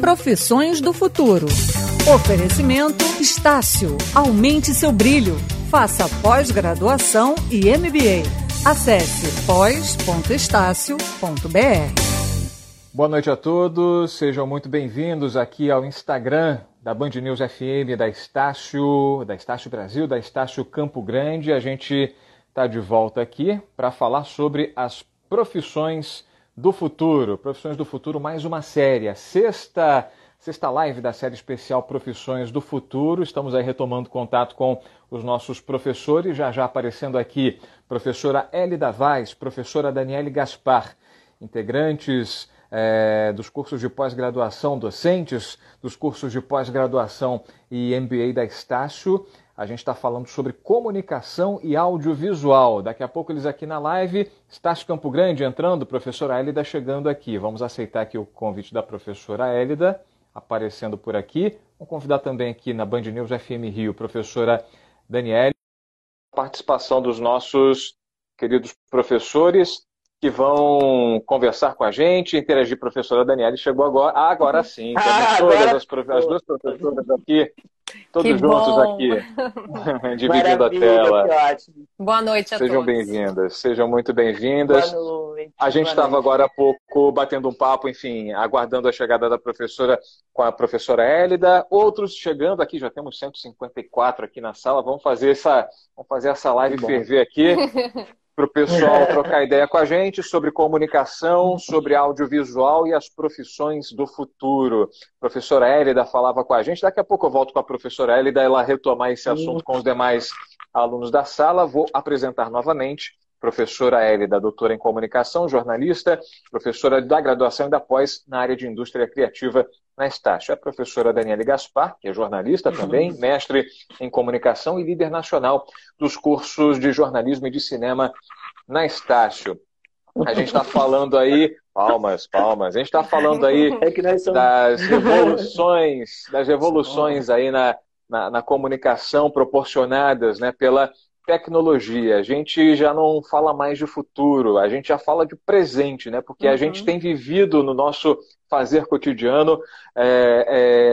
Profissões do futuro. Oferecimento Estácio. Aumente seu brilho. Faça pós-graduação e MBA. Acesse pós.estácio.br. Boa noite a todos, sejam muito bem-vindos aqui ao Instagram da Band News FM da Estácio, da Estácio Brasil, da Estácio Campo Grande. A gente está de volta aqui para falar sobre as profissões do futuro. Profissões do futuro, mais uma série. A sexta, sexta live da série especial Profissões do Futuro. Estamos aí retomando contato com os nossos professores. Já já aparecendo aqui, professora Elida Vaz, professora Daniele Gaspar, integrantes é, dos cursos de pós-graduação, docentes dos cursos de pós-graduação e MBA da Estácio. A gente está falando sobre comunicação e audiovisual. Daqui a pouco eles aqui na live. Estácio Campo Grande entrando, professora Hélida chegando aqui. Vamos aceitar aqui o convite da professora Hélida, aparecendo por aqui. Vamos convidar também aqui na Band News FM Rio, professora Daniele. Participação dos nossos queridos professores que vão conversar com a gente, interagir. Professora Daniela chegou agora. Ah, agora sim. Ah, todas agora... as, as, duas professoras aqui, todos que juntos bom. aqui, dividindo a tela. Boa noite a sejam todos. Sejam bem-vindas, sejam muito bem-vindas. Boa noite. A gente estava agora há pouco batendo um papo, enfim, aguardando a chegada da professora com a professora Hélida. Outros chegando aqui, já temos 154 aqui na sala. Vamos fazer essa, vamos fazer essa live ferver aqui. para o pessoal trocar ideia com a gente sobre comunicação, sobre audiovisual e as profissões do futuro. A professora Hélida falava com a gente. Daqui a pouco eu volto com a professora Hélida, ela retomar esse assunto com os demais alunos da sala. Vou apresentar novamente professora Hélida, doutora em comunicação, jornalista, professora da graduação e da pós na área de indústria criativa na Estácio. É a professora Daniele Gaspar, que é jornalista uhum. também, mestre em comunicação e líder nacional dos cursos de jornalismo e de cinema na Estácio. A gente está falando aí, palmas, palmas, a gente está falando aí é somos... das revoluções, das revoluções aí na, na, na comunicação proporcionadas né, pela tecnologia. A gente já não fala mais de futuro, a gente já fala de presente, né? Porque uhum. a gente tem vivido no nosso fazer cotidiano é,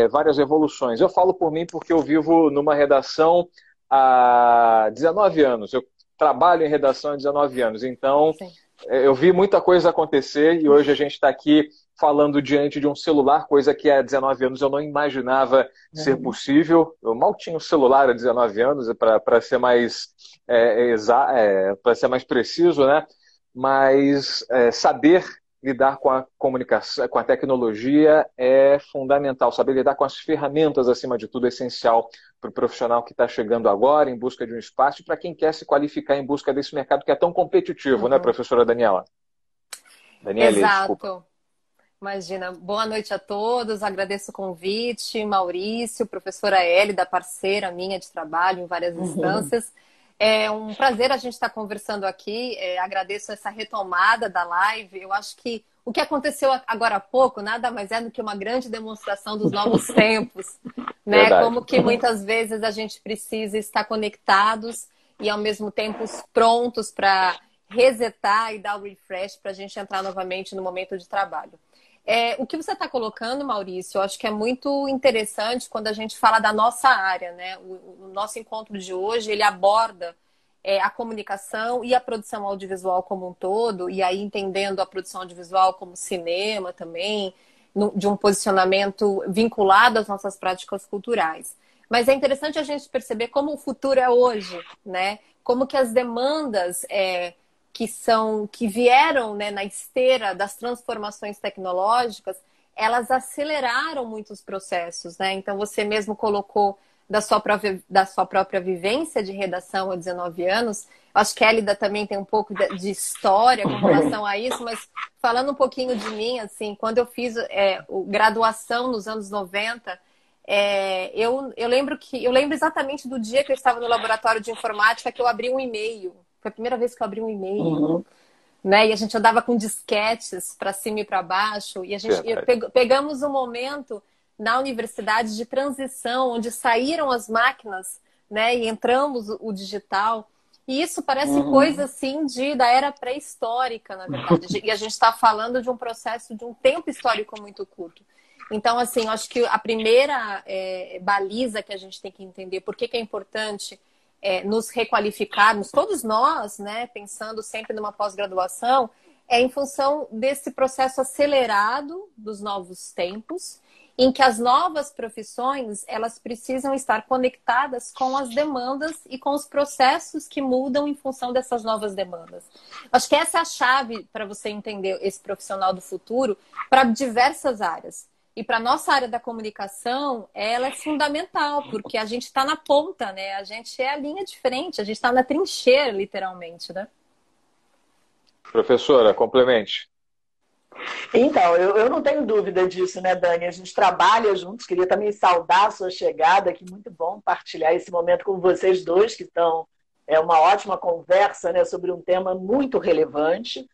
é, várias evoluções. Eu falo por mim porque eu vivo numa redação há 19 anos. Eu trabalho em redação há 19 anos, então Sim. Eu vi muita coisa acontecer e hoje a gente está aqui falando diante de um celular, coisa que há 19 anos eu não imaginava uhum. ser possível. Eu mal tinha um celular há 19 anos, para ser mais é, é, para ser mais preciso, né? Mas é, saber lidar com a comunicação, com a tecnologia é fundamental. Saber lidar com as ferramentas, acima de tudo, é essencial para o profissional que está chegando agora em busca de um espaço e para quem quer se qualificar em busca desse mercado que é tão competitivo, né, uhum. né, professora Daniela? Daniela, Exato. Desculpa. Imagina. Boa noite a todos. Agradeço o convite, Maurício, professora da parceira minha de trabalho em várias uhum. instâncias. É um prazer a gente estar conversando aqui. É, agradeço essa retomada da live. Eu acho que o que aconteceu agora há pouco nada mais é do que uma grande demonstração dos novos tempos, né? Verdade. Como que muitas vezes a gente precisa estar conectados e ao mesmo tempo prontos para resetar e dar o refresh para a gente entrar novamente no momento de trabalho. É, o que você está colocando, Maurício, eu acho que é muito interessante quando a gente fala da nossa área, né? O, o nosso encontro de hoje, ele aborda é, a comunicação e a produção audiovisual como um todo, e aí entendendo a produção audiovisual como cinema também, no, de um posicionamento vinculado às nossas práticas culturais. Mas é interessante a gente perceber como o futuro é hoje, né? Como que as demandas é, que são que vieram né, na esteira das transformações tecnológicas, elas aceleraram muitos processos, né? Então você mesmo colocou da sua própria, da sua própria vivência de redação há 19 anos. Acho que a Elida também tem um pouco de história com relação a isso, mas falando um pouquinho de mim, assim, quando eu fiz é, graduação nos anos 90, é, eu, eu lembro que eu lembro exatamente do dia que eu estava no laboratório de informática que eu abri um e-mail foi a primeira vez que eu abri um e-mail. Uhum. Né? E a gente andava com disquetes para cima e para baixo. E a gente e pegamos um momento na universidade de transição, onde saíram as máquinas né? e entramos o digital. E isso parece uhum. coisa assim de da era pré-histórica, na verdade. e a gente está falando de um processo de um tempo histórico muito curto. Então, assim, acho que a primeira é, baliza que a gente tem que entender por que, que é importante é, nos requalificarmos, todos nós, né, pensando sempre numa pós-graduação, é em função desse processo acelerado dos novos tempos, em que as novas profissões elas precisam estar conectadas com as demandas e com os processos que mudam em função dessas novas demandas. Acho que essa é a chave para você entender esse profissional do futuro para diversas áreas. E para nossa área da comunicação, ela é fundamental, porque a gente está na ponta, né? A gente é a linha de frente, a gente está na trincheira, literalmente, né? Professora, complemente. Então, eu, eu não tenho dúvida disso, né, Dani? A gente trabalha juntos. Queria também saudar a sua chegada, que muito bom partilhar esse momento com vocês dois, que estão. É uma ótima conversa né, sobre um tema muito relevante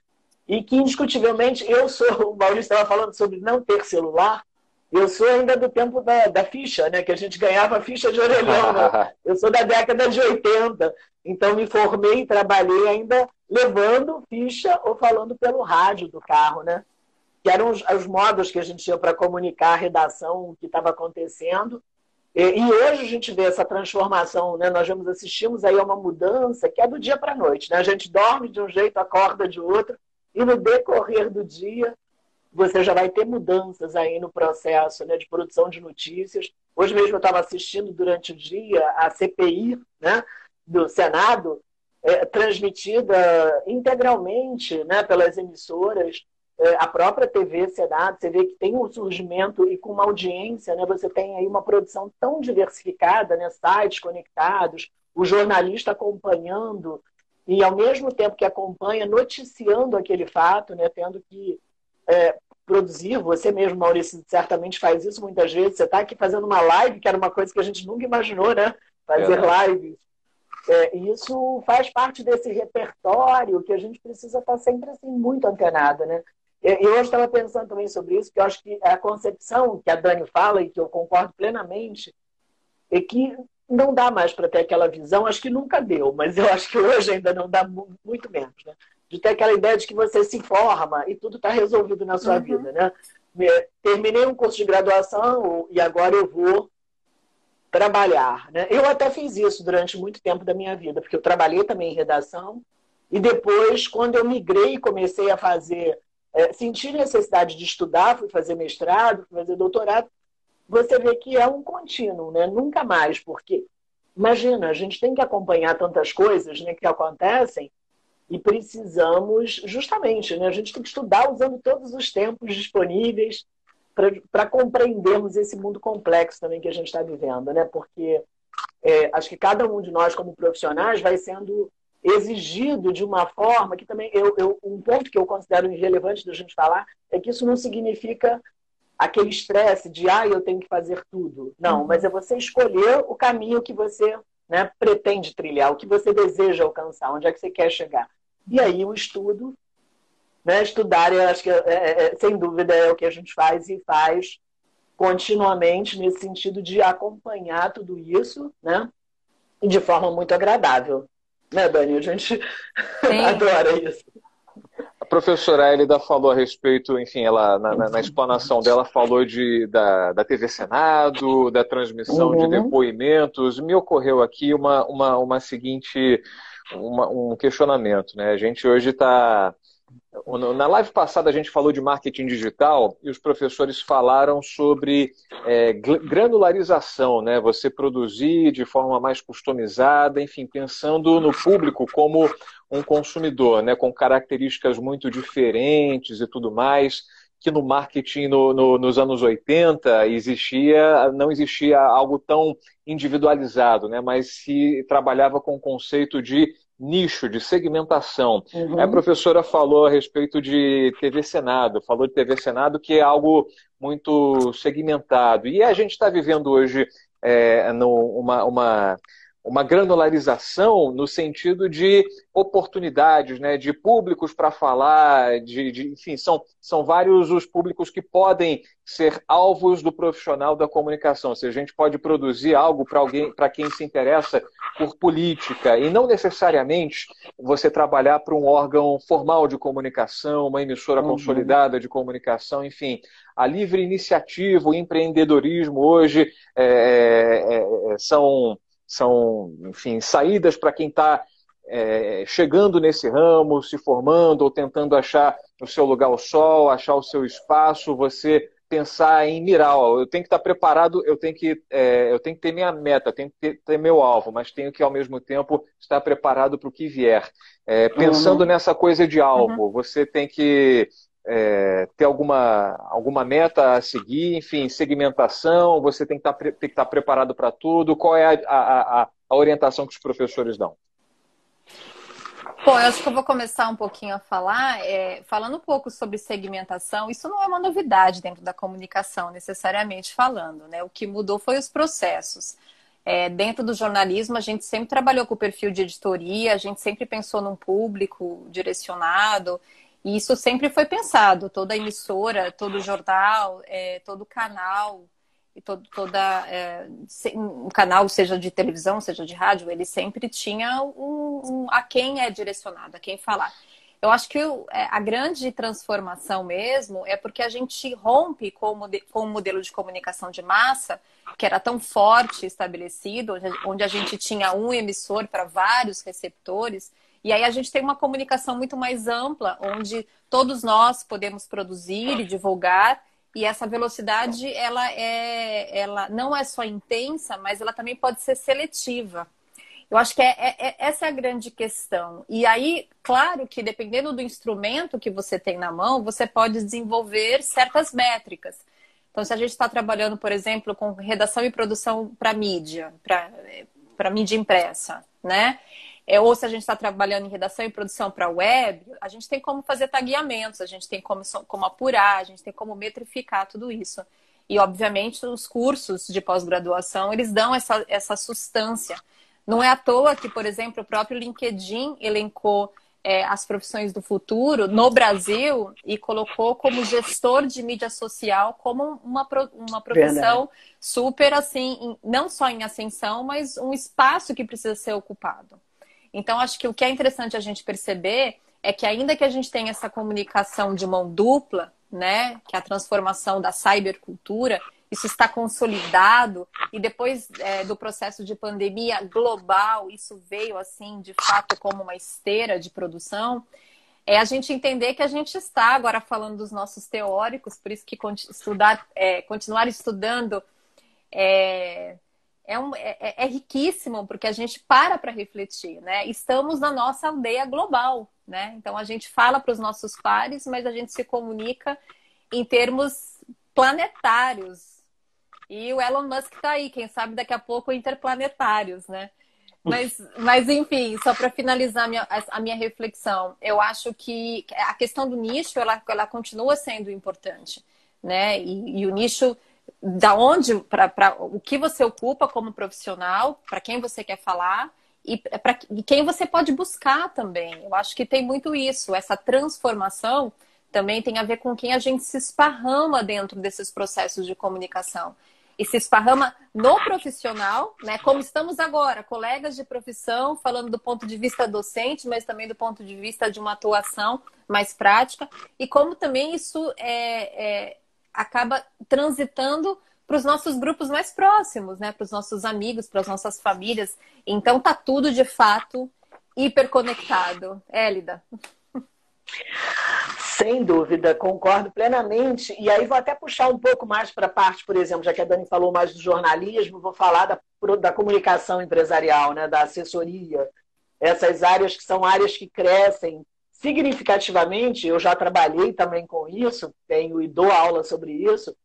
e que, indiscutivelmente, eu sou. O Maurício estava falando sobre não ter celular. Eu sou ainda do tempo da, da ficha, né? Que a gente ganhava ficha de orelhão. Né? Eu sou da década de 80. Então, me formei e trabalhei ainda levando ficha ou falando pelo rádio do carro, né? Que eram os, os modos que a gente tinha para comunicar a redação, o que estava acontecendo. E, e, hoje a gente vê essa transformação, né? Nós vamos assistimos aí a uma mudança que é do dia para a noite, né? A gente dorme de um jeito, acorda de outro, e no decorrer do dia você já vai ter mudanças aí no processo né, de produção de notícias. Hoje mesmo eu estava assistindo durante o dia a CPI né, do Senado, é, transmitida integralmente né, pelas emissoras, é, a própria TV Senado, você vê que tem um surgimento e com uma audiência, né, você tem aí uma produção tão diversificada, né, sites conectados, o jornalista acompanhando e ao mesmo tempo que acompanha, noticiando aquele fato, né, tendo que é, produzir, você mesmo, Maurício, certamente faz isso muitas vezes, você está aqui fazendo uma live, que era uma coisa que a gente nunca imaginou, né? Fazer é. lives. É, isso faz parte desse repertório que a gente precisa estar tá sempre assim, muito antenado, né? Eu hoje estava pensando também sobre isso, que eu acho que a concepção que a Dani fala, e que eu concordo plenamente, é que não dá mais para ter aquela visão, acho que nunca deu, mas eu acho que hoje ainda não dá muito menos, né? De ter aquela ideia de que você se forma e tudo está resolvido na sua uhum. vida, né? Terminei um curso de graduação e agora eu vou trabalhar, né? Eu até fiz isso durante muito tempo da minha vida, porque eu trabalhei também em redação e depois, quando eu migrei e comecei a fazer, é, senti necessidade de estudar, fui fazer mestrado, fui fazer doutorado, você vê que é um contínuo, né? Nunca mais, porque imagina, a gente tem que acompanhar tantas coisas né, que acontecem e precisamos, justamente, né, a gente tem que estudar usando todos os tempos disponíveis para compreendermos esse mundo complexo também que a gente está vivendo, né? Porque é, acho que cada um de nós, como profissionais, vai sendo exigido de uma forma que também eu, eu um ponto que eu considero irrelevante da gente falar é que isso não significa aquele estresse de, ah, eu tenho que fazer tudo. Não, uhum. mas é você escolher o caminho que você né, pretende trilhar, o que você deseja alcançar, onde é que você quer chegar. E aí o estudo, né, estudar, eu acho que, é, é, é sem dúvida, é o que a gente faz e faz continuamente nesse sentido de acompanhar tudo isso, né, de forma muito agradável. Né, Dani? A gente adora isso professora Elida falou a respeito, enfim, ela na, na, na explanação dela falou de, da, da TV Senado, da transmissão uhum. de depoimentos. Me ocorreu aqui uma, uma, uma seguinte, uma, um questionamento. Né? A gente hoje está na live passada a gente falou de marketing digital e os professores falaram sobre é, granularização, né? Você produzir de forma mais customizada, enfim, pensando no público como um consumidor, né? Com características muito diferentes e tudo mais que no marketing no, no, nos anos 80 existia, não existia algo tão individualizado, né? mas se trabalhava com o conceito de nicho, de segmentação. Uhum. A professora falou a respeito de TV Senado, falou de TV Senado, que é algo muito segmentado. E a gente está vivendo hoje é, no, uma, uma uma granularização no sentido de oportunidades, né, de públicos para falar, de, de, enfim, são, são vários os públicos que podem ser alvos do profissional da comunicação. Ou seja, a gente pode produzir algo para alguém, para quem se interessa por política, e não necessariamente você trabalhar para um órgão formal de comunicação, uma emissora uhum. consolidada de comunicação, enfim. A livre iniciativa, o empreendedorismo hoje é, é, é são são, enfim, saídas para quem está é, chegando nesse ramo, se formando ou tentando achar o seu lugar ao sol, achar o seu espaço, você pensar em mirar, ó, eu tenho que estar tá preparado, eu tenho que, é, eu tenho que ter minha meta, tenho que ter, ter, meu alvo, mas tenho que ao mesmo tempo estar preparado para o que vier. É, pensando uhum. nessa coisa de alvo, uhum. você tem que é, ter alguma, alguma meta a seguir, enfim, segmentação, você tem que estar, tá tem que estar tá preparado para tudo. Qual é a, a, a, orientação que os professores dão? Bom, eu acho que eu vou começar um pouquinho a falar, é, falando um pouco sobre segmentação. Isso não é uma novidade dentro da comunicação, necessariamente falando, né? O que mudou foi os processos. É, dentro do jornalismo, a gente sempre trabalhou com o perfil de editoria, a gente sempre pensou num público direcionado. E isso sempre foi pensado, toda emissora, todo jornal, é, todo canal, e todo, toda é, um canal, seja de televisão, seja de rádio, ele sempre tinha um, um, a quem é direcionado, a quem falar. Eu acho que é, a grande transformação mesmo é porque a gente rompe com o, modelo de comunicação de massa, que era tão forte estabelecido, onde a gente tinha um emissor para vários receptores, e aí a gente tem uma comunicação muito mais ampla, onde todos nós podemos produzir e divulgar. E essa velocidade, ela é, ela não é só intensa, mas ela também pode ser seletiva. Eu acho que é, é, é, essa é a grande questão. E aí, claro que dependendo do instrumento que você tem na mão, você pode desenvolver certas métricas. Então, se a gente está trabalhando, por exemplo, com redação e produção para mídia, para mídia impressa, né? é, ou se a gente está trabalhando em redação e produção para web, a gente tem como fazer tagueamentos, a gente tem como, como apurar, a gente tem como metrificar tudo isso. E, obviamente, os cursos de pós-graduação, eles dão essa, essa substância. Não é à toa que, por exemplo, o próprio LinkedIn elencou é, as profissões do futuro no Brasil e colocou como gestor de mídia social como uma, uma profissão Verdade. super, assim, não só em ascensão, mas um espaço que precisa ser ocupado. Então, acho que o que é interessante a gente perceber é que ainda que a gente tenha essa comunicação de mão dupla, né, que é a transformação da cybercultura, isso está consolidado e depois é, do processo de pandemia global, isso veio assim, de fato, como uma esteira de produção. É a gente entender que a gente está agora falando dos nossos teóricos, por isso que estudar, é, continuar estudando é, é, um, é, é, é riquíssimo, porque a gente para para refletir, né? Estamos na nossa aldeia global, né? Então a gente fala para os nossos pares, mas a gente se comunica em termos planetários. E o Elon Musk está aí, quem sabe daqui a pouco interplanetários, né? Mas, mas enfim, só para finalizar a minha, a minha reflexão, eu acho que a questão do nicho ela, ela continua sendo importante, né? E, e o nicho da onde, para o que você ocupa como profissional, para quem você quer falar e para quem você pode buscar também. Eu acho que tem muito isso, essa transformação também tem a ver com quem a gente se esparrama dentro desses processos de comunicação. E se esparrama no profissional, né? Como estamos agora, colegas de profissão, falando do ponto de vista docente, mas também do ponto de vista de uma atuação mais prática, e como também isso é, é acaba transitando para os nossos grupos mais próximos, né? Para os nossos amigos, para as nossas famílias. Então tá tudo de fato hiperconectado. Élida. Sem dúvida, concordo plenamente. E aí vou até puxar um pouco mais para a parte, por exemplo, já que a Dani falou mais do jornalismo, vou falar da, da comunicação empresarial, né, da assessoria. Essas áreas que são áreas que crescem significativamente, eu já trabalhei também com isso, tenho e dou aula sobre isso,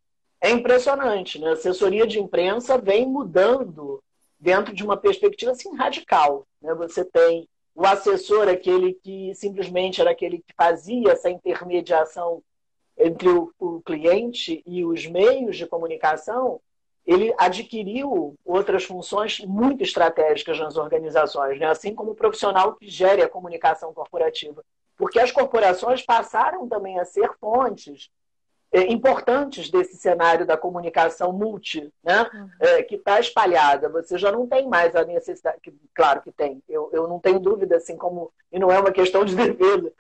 é impressionante, né? A assessoria de imprensa vem mudando dentro de uma perspectiva assim radical, né? Você tem o assessor, aquele que simplesmente era aquele que fazia essa intermediação entre o, o cliente e os meios de comunicação, ele adquiriu outras funções muito estratégicas nas organizações, né? assim como o profissional que gere a comunicação corporativa. Porque as corporações passaram também a ser fontes importantes desse cenário da comunicação multi, né? Uhum. É, que está espalhada. Você já não tem mais a necessidade, que, claro que tem, eu, eu não tenho dúvida, assim como, e não é uma questão de defesa,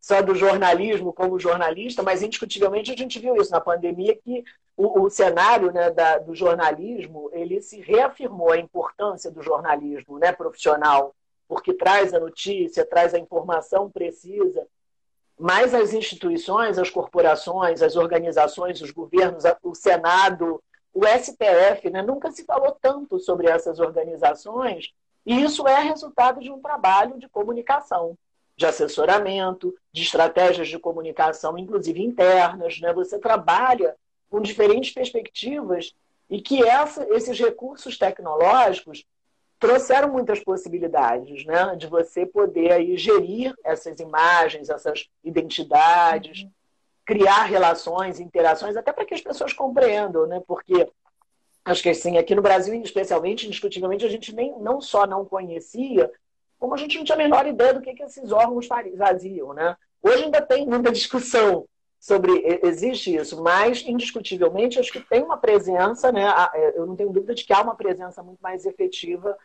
só do jornalismo como jornalista, mas indiscutivelmente a gente viu isso na pandemia que o, o cenário né, da, do jornalismo ele se reafirmou a importância do jornalismo né, profissional, porque traz a notícia, traz a informação precisa, mas as instituições, as corporações, as organizações, os governos, o Senado, o STF, né, nunca se falou tanto sobre essas organizações, e isso é resultado de um trabalho de comunicação de assessoramento, de estratégias de comunicação, inclusive internas. Né? Você trabalha com diferentes perspectivas e que essa, esses recursos tecnológicos trouxeram muitas possibilidades né? de você poder aí gerir essas imagens, essas identidades, uhum. criar relações, interações, até para que as pessoas compreendam, né? porque acho que assim, aqui no Brasil, especialmente, indiscutivelmente, a gente nem, não só não conhecia, como a gente não tinha a menor ideia do que, que esses órgãos faziam. Né? Hoje ainda tem muita discussão sobre existe isso, mas indiscutivelmente acho que tem uma presença, né? É, eu não tenho dúvida de que há uma presença muito mais efetiva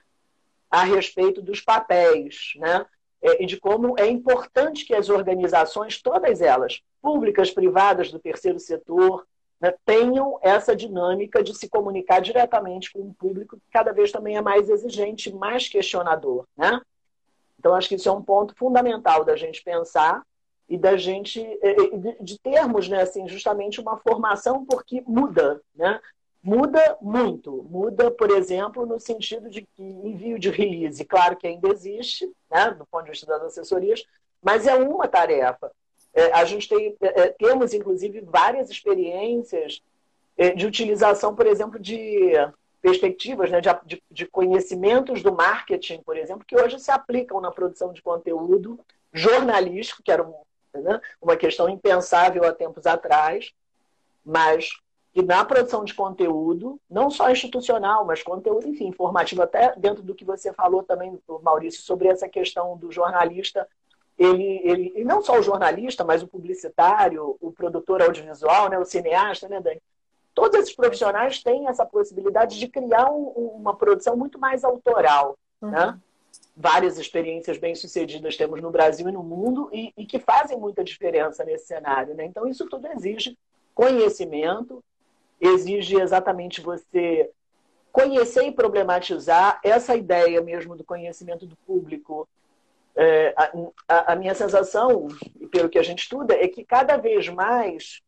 a respeito dos papéis, né? É, e de como é importante que as organizações, todas elas, públicas, privadas, do terceiro setor, né, tenham essa dinâmica de se comunicar diretamente com o público, que cada vez também é mais exigente, mais questionador, né? Então, acho que isso é um ponto fundamental da gente pensar e da gente é, é, de termos, né, assim, justamente uma formação porque muda, né? Muda muito. Muda, por exemplo, no sentido de que envio de release, claro que ainda existe, né, do ponto de vista das assessorias, mas é uma tarefa. É, a gente tem, é, temos, inclusive, várias experiências de utilização, por exemplo, de perspectivas né, de, de, conhecimentos do marketing, por exemplo, que hoje se aplicam na produção de conteúdo jornalístico, que era um, né, uma questão impensável há tempos atrás, mas que na produção de conteúdo, não só institucional, mas conteúdo, enfim, informativo, até dentro do que você falou também, Maurício, sobre essa questão do jornalista, ele, ele, e não só o jornalista, mas o publicitário, o produtor audiovisual, né, o cineasta, né, Dani? todos esses profissionais têm essa possibilidade de criar um, uma produção muito mais autoral. Uhum. Né? Várias experiências bem-sucedidas temos no Brasil e no mundo e, e, que fazem muita diferença nesse cenário. Né? Então, isso tudo exige conhecimento, exige exatamente você conhecer e problematizar essa ideia mesmo do conhecimento do público. É, a, a, minha sensação, pelo que a gente estuda, é que cada vez mais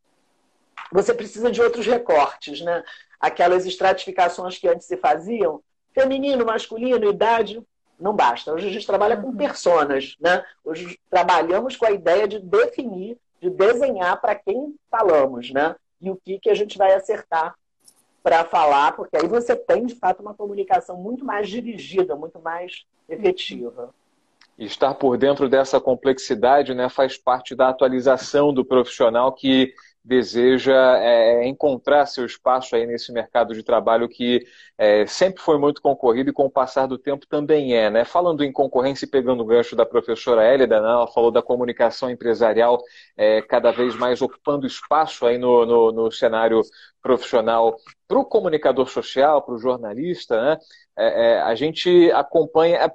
você precisa de outros recortes, né? Aquelas estratificações que antes se faziam, feminino, masculino, idade, não basta. Hoje a gente trabalha com uhum. personas, né? Hoje trabalhamos com a ideia de definir, de desenhar para quem falamos, né? E o que, que a gente vai acertar para falar, porque aí você tem, de fato, uma comunicação muito mais dirigida, muito mais efetiva. Estar por dentro dessa complexidade né, faz parte da atualização do profissional que deseja é, encontrar seu espaço aí nesse mercado de trabalho que é, sempre foi muito concorrido e com o passar do tempo também é. Né? Falando em concorrência e pegando o gancho da professora Hélida, né? ela falou da comunicação empresarial é, cada vez mais ocupando espaço aí no, no, no cenário profissional para o comunicador social, para o jornalista. Né? É, é, a gente acompanha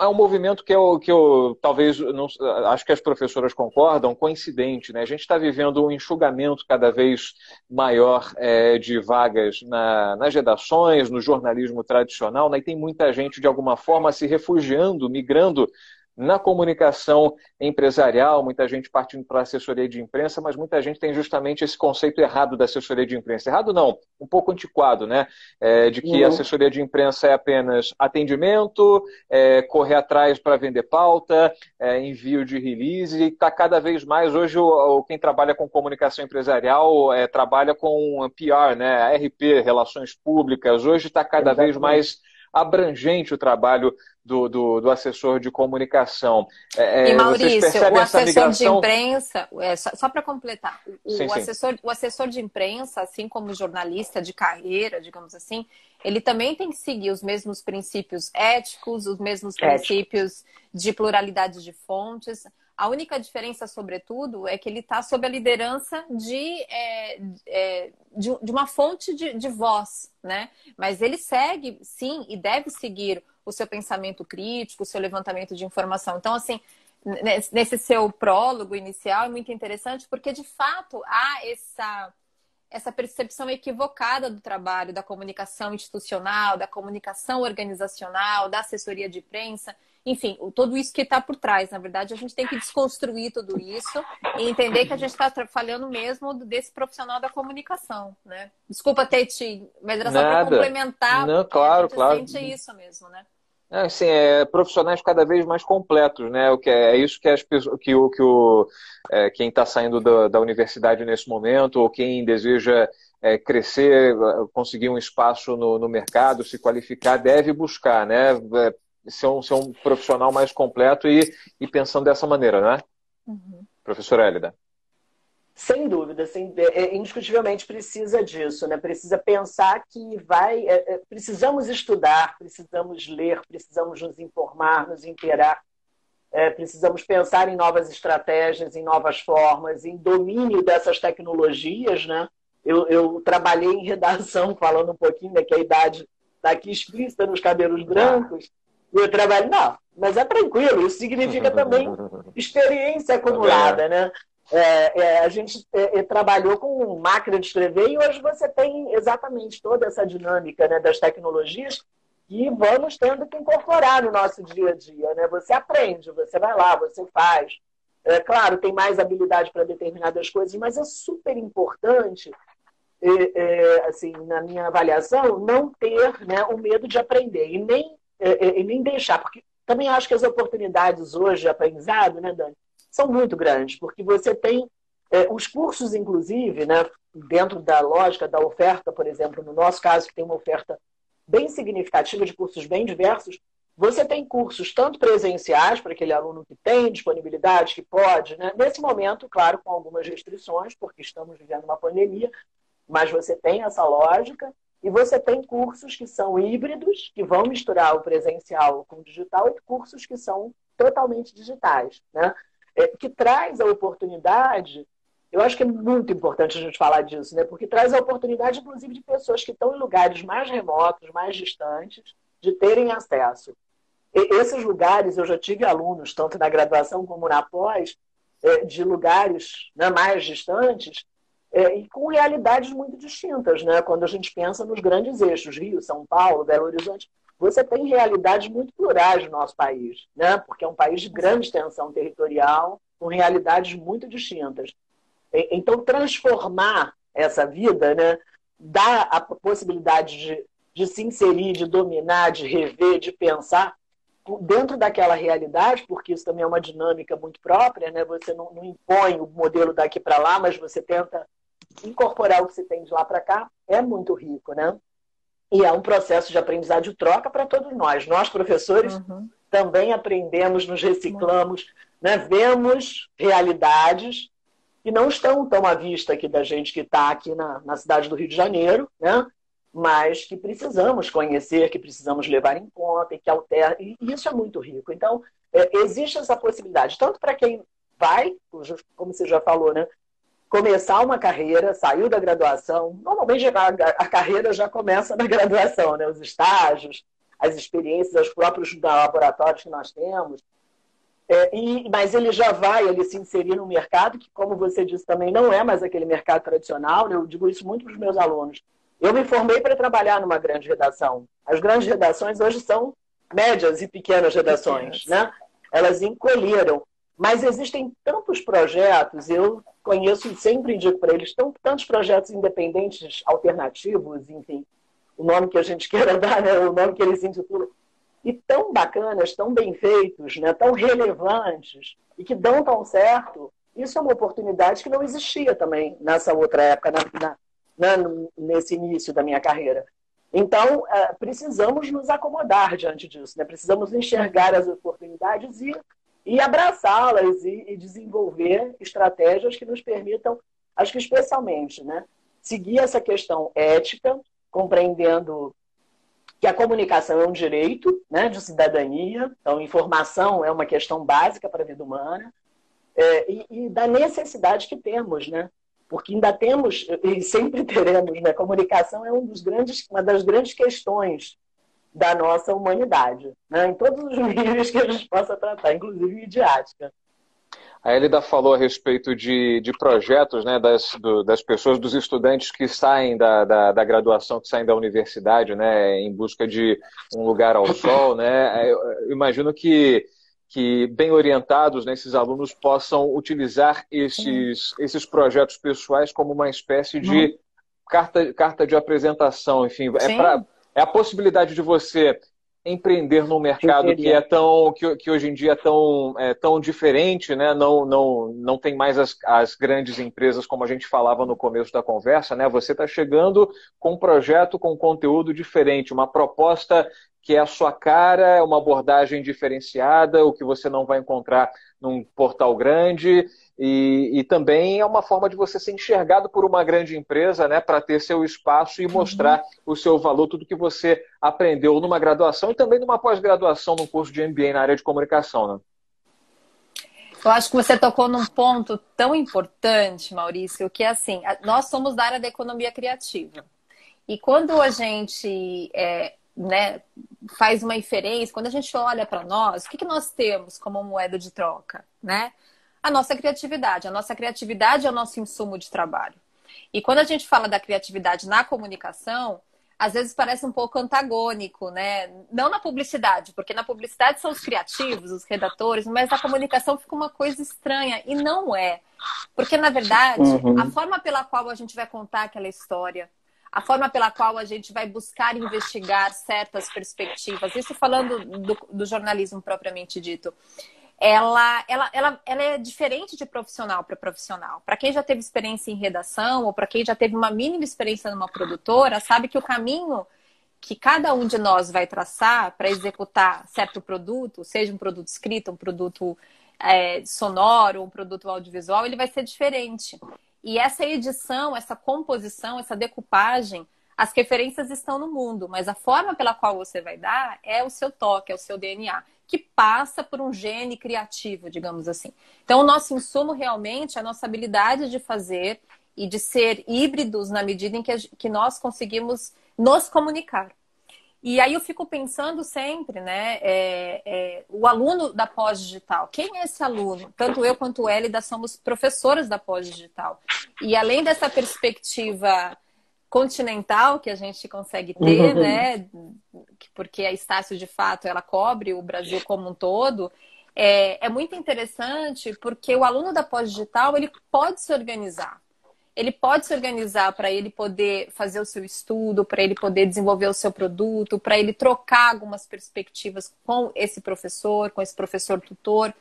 é, um movimento que eu, que eu talvez, não, acho que as professoras concordam, coincidente. Né? A gente está vivendo um enxugamento cada vez maior é, de vagas na, nas redações, no jornalismo tradicional, né? e tem muita gente, de alguma forma, se refugiando, migrando na comunicação empresarial, muita gente partindo para a assessoria de imprensa, mas muita gente tem justamente esse conceito errado da assessoria de imprensa. Errado não, um pouco antiquado, né? É, de que uhum. a assessoria de imprensa é apenas atendimento, é, correr atrás para vender pauta, é, envio de release, e está cada vez mais, hoje, o, o, quem trabalha com comunicação empresarial é, trabalha com PR, né? RP, Relações Públicas, hoje está cada Exatamente. vez mais abrangente o trabalho do, do, do assessor de comunicação. É, e Maurício, o assessor migração... de imprensa, é, só, só para completar, o, sim, o assessor, sim. o assessor de imprensa, assim como o jornalista de carreira, digamos assim, ele também tem que seguir os mesmos princípios éticos, os mesmos Ético. princípios de pluralidade de fontes. A única diferença, sobretudo, é que ele está sob a liderança de, é, é, de, de, uma fonte de, de voz, né? Mas ele segue, sim, e deve seguir o seu pensamento crítico, o seu levantamento de informação. Então, assim, nesse seu prólogo inicial é muito interessante porque, de fato, há essa essa percepção equivocada do trabalho, da comunicação institucional, da comunicação organizacional, da assessoria de imprensa, enfim, tudo isso que está por trás. Na verdade, a gente tem que desconstruir tudo isso e entender que a gente está falhando mesmo desse profissional da comunicação, né? Desculpa ter te, mas era só para complementar. Não, claro, a gente claro. sente isso mesmo, né? É, assim, é, profissionais cada vez mais completos, né? O que é, é isso que, as, que o, que o é, quem está saindo da, da, universidade nesse momento ou quem deseja é, crescer, conseguir um espaço no, no, mercado, se qualificar, deve buscar, né? É, ser um, ser um profissional mais completo e, e pensando dessa maneira, né? Uhum. Professora Hélida. Sem dúvida, sem, é, é, indiscutivelmente precisa disso, né? Precisa pensar que vai, é, é, precisamos estudar, precisamos ler, precisamos nos informar, nos inteirar, é, precisamos pensar em novas estratégias, em novas formas, em domínio dessas tecnologias, né? Eu, eu trabalhei em redação, falando um pouquinho, né, que a idade está aqui explícita nos cabelos brancos, e eu trabalho, não, mas é tranquilo, isso significa também experiência acumulada, né? É, é, a gente é, é, trabalhou com máquina de escrever e hoje você tem exatamente toda essa dinâmica né, das tecnologias que vamos tendo que incorporar no nosso dia a dia. Né? Você aprende, você vai lá, você faz. É, claro, tem mais habilidade para determinadas coisas, mas é super importante, é, assim, na minha avaliação, não ter né, o medo de aprender e nem, e nem deixar, porque também acho que as oportunidades hoje de aprendizado, né, Dani, são muito grandes, porque você tem é, os cursos, inclusive, né, dentro da lógica da oferta, por exemplo, no nosso caso, que tem uma oferta bem significativa de cursos bem diversos, você tem cursos tanto presenciais para aquele aluno que tem disponibilidade, que pode, né? nesse momento, claro, com algumas restrições, porque estamos vivendo uma pandemia, mas você tem essa lógica, e você tem cursos que são híbridos, que vão misturar o presencial com o digital, e cursos que são totalmente digitais. Né? É, que traz a oportunidade. Eu acho que é muito importante a gente falar disso, né? Porque traz a oportunidade, inclusive, de pessoas que estão em lugares mais remotos, mais distantes, de terem acesso. E esses lugares, eu já tive alunos, tanto na graduação como na pós, é, de lugares né, mais distantes, é, e com realidades muito distintas, né? Quando a gente pensa nos grandes eixos, Rio, São Paulo, Belo Horizonte, você tem realidades muito plurais no nosso país, né? porque é um país de grande extensão territorial, com realidades muito distintas. Então, transformar essa vida, né, dá a possibilidade de, de se inserir, de dominar, de rever, de pensar dentro daquela realidade, porque isso também é uma dinâmica muito própria, né? Você não, não impõe o modelo daqui para lá, mas você tenta incorporar o que você tem de lá para cá. É muito rico, né? E é um processo de aprendizado de troca para todos nós. Nós, professores, uhum. também aprendemos, nos reciclamos, né? vemos realidades que não estão tão à vista aqui da gente que está aqui na, na cidade do Rio de Janeiro, né? mas que precisamos conhecer, que precisamos levar em conta e que altera. E isso é muito rico. Então, é, existe essa possibilidade, tanto para quem vai, como você já falou, né? Começar uma carreira, saiu da graduação. Normalmente a, a, carreira já começa na graduação, né? Os estágios, as experiências, os próprios laboratórios que nós temos. É, e, mas ele já vai ele se inserir no mercado, que, como você disse, também não é mais aquele mercado tradicional. Né? Eu digo isso muito para os meus alunos. Eu me formei para trabalhar numa grande redação. As grandes redações hoje são médias e pequenas redações, né? Elas encolheram. Mas existem tantos projetos, eu conheço e sempre indico para eles tantos projetos independentes, alternativos, enfim, o nome que a gente queira dar, né, o nome que eles intitulam, e tão bacanas, tão bem feitos, né, tão relevantes, e que dão tão certo, isso é uma oportunidade que não existia também nessa outra época, na, na, na, nesse início da minha carreira. Então, é, precisamos nos acomodar diante disso, né? precisamos enxergar as oportunidades e, e abraçá-las e, e, desenvolver estratégias que nos permitam, acho que especialmente, né? seguir essa questão ética, compreendendo que a comunicação é um direito né, de cidadania, então informação é uma questão básica para a vida humana, é, e, e, da necessidade que temos, né? Porque ainda temos, e sempre teremos, né? Comunicação é um dos grandes, uma das grandes questões da nossa humanidade, né? em todos os níveis que a gente possa tratar, inclusive midiática. A Elida falou a respeito de, de projetos né, das, do, das pessoas, dos estudantes que saem da, da, da, graduação, que saem da universidade, né, em busca de um lugar ao sol. Né? Eu, eu imagino que, que, bem orientados, né, esses alunos possam utilizar esses, esses projetos pessoais como uma espécie de uhum. carta, carta de apresentação. Enfim, é, pra, é a possibilidade de você empreender num mercado que é tão que, que, hoje em dia é tão, é tão diferente, né? Não, não, não tem mais as, as grandes empresas como a gente falava no começo da conversa, né? Você está chegando com um projeto com conteúdo diferente, uma proposta que é a sua cara, uma abordagem diferenciada, o que você não vai encontrar num portal grande. E, e, também é uma forma de você ser enxergado por uma grande empresa, né, para ter seu espaço e uhum. mostrar uhum. o seu valor, tudo que você aprendeu numa graduação e também numa pós-graduação, num curso de MBA na área de comunicação. Né? Eu acho que você tocou num ponto tão importante, Maurício, que é assim, nós somos da área da economia criativa. E quando a gente é, né, faz uma inferência, quando a gente olha para nós, o que, que nós temos como moeda de troca, né? a nossa criatividade. A nossa criatividade é o nosso insumo de trabalho. E quando a gente fala da criatividade na comunicação, às vezes parece um pouco antagônico, né? Não na publicidade, porque na publicidade são os criativos, os redatores, mas na comunicação fica uma coisa estranha. E não é. Porque, na verdade, uhum. a forma pela qual a gente vai contar aquela história, a forma pela qual a gente vai buscar investigar certas perspectivas, isso falando do, do jornalismo propriamente dito, ela, ela, ela, ela é diferente de profissional para profissional. Para quem já teve experiência em redação ou para quem já teve uma mínima experiência numa produtora, sabe que o caminho que cada um de nós vai traçar para executar certo produto, seja um produto escrito, um produto é, sonoro, um produto audiovisual, ele vai ser diferente. E essa edição, essa composição, essa decupagem, as referências estão no mundo, mas a forma pela qual você vai dar é o seu toque, é o seu DNA que passa por um gene criativo, digamos assim. Então, o nosso insumo realmente é a nossa habilidade de fazer e de ser híbridos na medida em que, que nós conseguimos nos comunicar. E aí eu fico pensando sempre, né, é, é, o aluno da pós-digital, quem é esse aluno? Tanto eu quanto o Elida somos professoras da pós-digital. E além dessa perspectiva continental que a gente consegue ter, uhum. né? Porque a Estácio, de fato, ela cobre o Brasil como um todo. É, é muito interessante porque o aluno da pós-digital, ele pode se organizar. Ele pode se organizar para ele poder fazer o seu estudo, para ele poder desenvolver o seu produto, para ele trocar algumas perspectivas com esse professor, com esse professor tutor.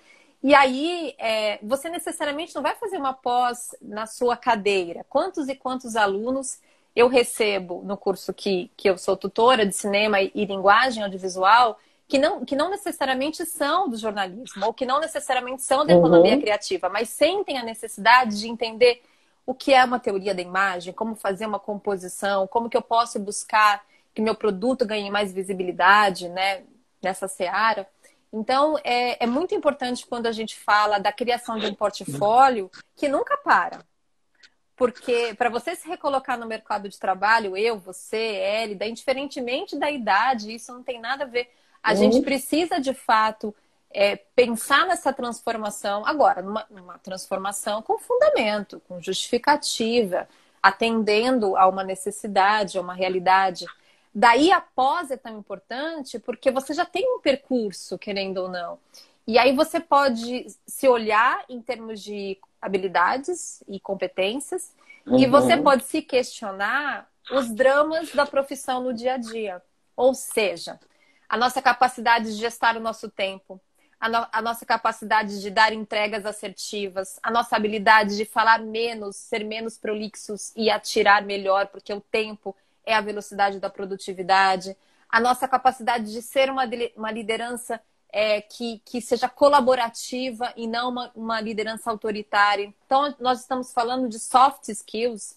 E aí, é, você necessariamente não vai fazer uma pós na sua cadeira. Quantos e quantos alunos eu recebo no curso que, que eu sou tutora de cinema e, linguagem audiovisual, que não, que não necessariamente são do jornalismo, ou que não necessariamente são da economia uhum. criativa, mas sentem a necessidade de entender o que é uma teoria da imagem, como fazer uma composição, como que eu posso buscar que meu produto ganhe mais visibilidade né, nessa seara. Então, é, é muito importante quando a gente fala da criação de um portfólio que nunca para. Porque para você se recolocar no mercado de trabalho, eu, você, Elida, indiferentemente da idade, isso não tem nada a ver. A uhum. gente precisa, de fato, é, pensar nessa transformação, agora, numa, numa transformação com fundamento, com justificativa, atendendo a uma necessidade, a uma realidade. Daí a pós é tão importante porque você já tem um percurso, querendo ou não. E aí você pode se olhar em termos de habilidades e competências, uhum. e você pode se questionar os dramas da profissão no dia a dia. Ou seja, a nossa capacidade de gestar o nosso tempo, a, no a, nossa capacidade de dar entregas assertivas, a nossa habilidade de falar menos, ser menos prolixos e atirar melhor, porque o tempo é a velocidade da produtividade, a nossa capacidade de ser uma, uma liderança é, que, que seja colaborativa e não uma, uma liderança autoritária. Então, nós estamos falando de soft skills,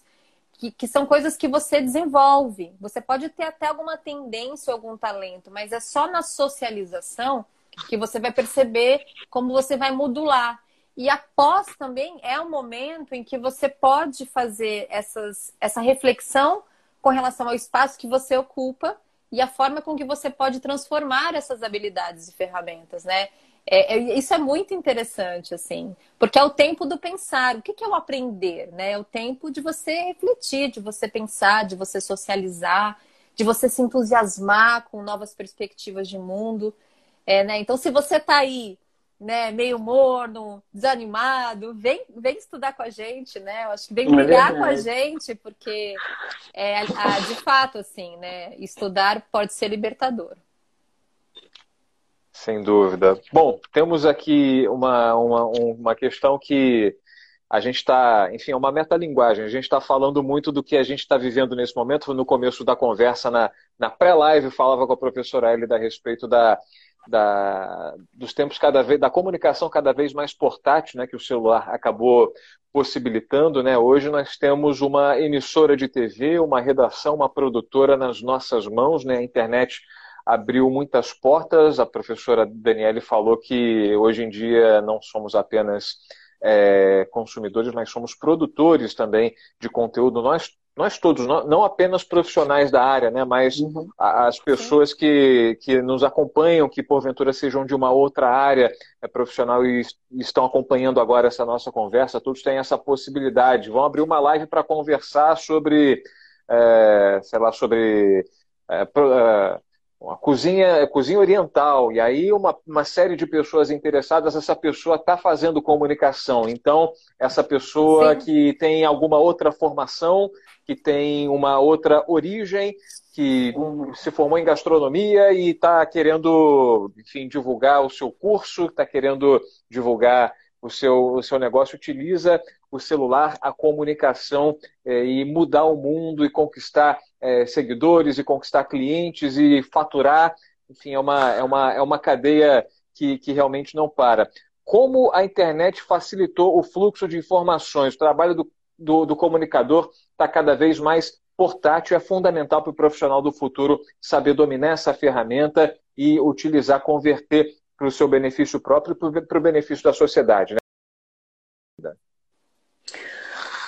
que, que, são coisas que você desenvolve. Você pode ter até alguma tendência, algum talento, mas é só na socialização que você vai perceber como você vai modular. E após também é o momento em que você pode fazer essas, essa reflexão com relação ao espaço que você ocupa e a forma com que você pode transformar essas habilidades e ferramentas, né? É, é, isso é muito interessante, assim, porque é o tempo do pensar. O que, que é o aprender, né? É o tempo de você refletir, de você pensar, de você socializar, de você se entusiasmar com novas perspectivas de mundo. É, né? Então, se você está aí né, meio morno, desanimado, vem, vem estudar com a gente, né? Eu acho que vem é brilhar é com a gente, porque é, a, de fato, assim, né? Estudar pode ser libertador. Sem dúvida. Bom, temos aqui uma, uma, uma questão que a gente está, enfim, é uma metalinguagem. A gente está falando muito do que a gente está vivendo nesse momento. No começo da conversa, na, na pré-live, falava com a professora Elida a respeito da, da, dos tempos cada vez, da comunicação cada vez mais portátil, né, que o celular acabou possibilitando, né? Hoje nós temos uma emissora de TV, uma redação, uma produtora nas nossas mãos, né? A internet abriu muitas portas. A professora Daniele falou que hoje em dia não somos apenas é, consumidores, mas somos produtores também de conteúdo. Nós nós todos, não apenas profissionais da área, né, mas uhum. as pessoas que, que nos acompanham, que porventura sejam de uma outra área é, profissional e estão acompanhando agora essa nossa conversa, todos têm essa possibilidade. Vão abrir uma live para conversar sobre, é, sei lá, sobre é, é uma cozinha, cozinha oriental, e aí uma, uma série de pessoas interessadas, essa pessoa está fazendo comunicação. Então, essa pessoa Sim. que tem alguma outra formação, que tem uma outra origem, que se formou em gastronomia e está querendo, enfim, divulgar o seu curso, está querendo divulgar o seu, o seu negócio, utiliza o celular, a comunicação é, e mudar o mundo e conquistar é, seguidores e conquistar clientes e faturar. Enfim, é uma, é uma, é uma cadeia que, que realmente não para. Como a internet facilitou o fluxo de informações, o trabalho do, do, do comunicador está cada vez mais portátil, é fundamental para o profissional do futuro saber dominar essa ferramenta e utilizar, converter para o seu benefício próprio e para o benefício da sociedade. Né?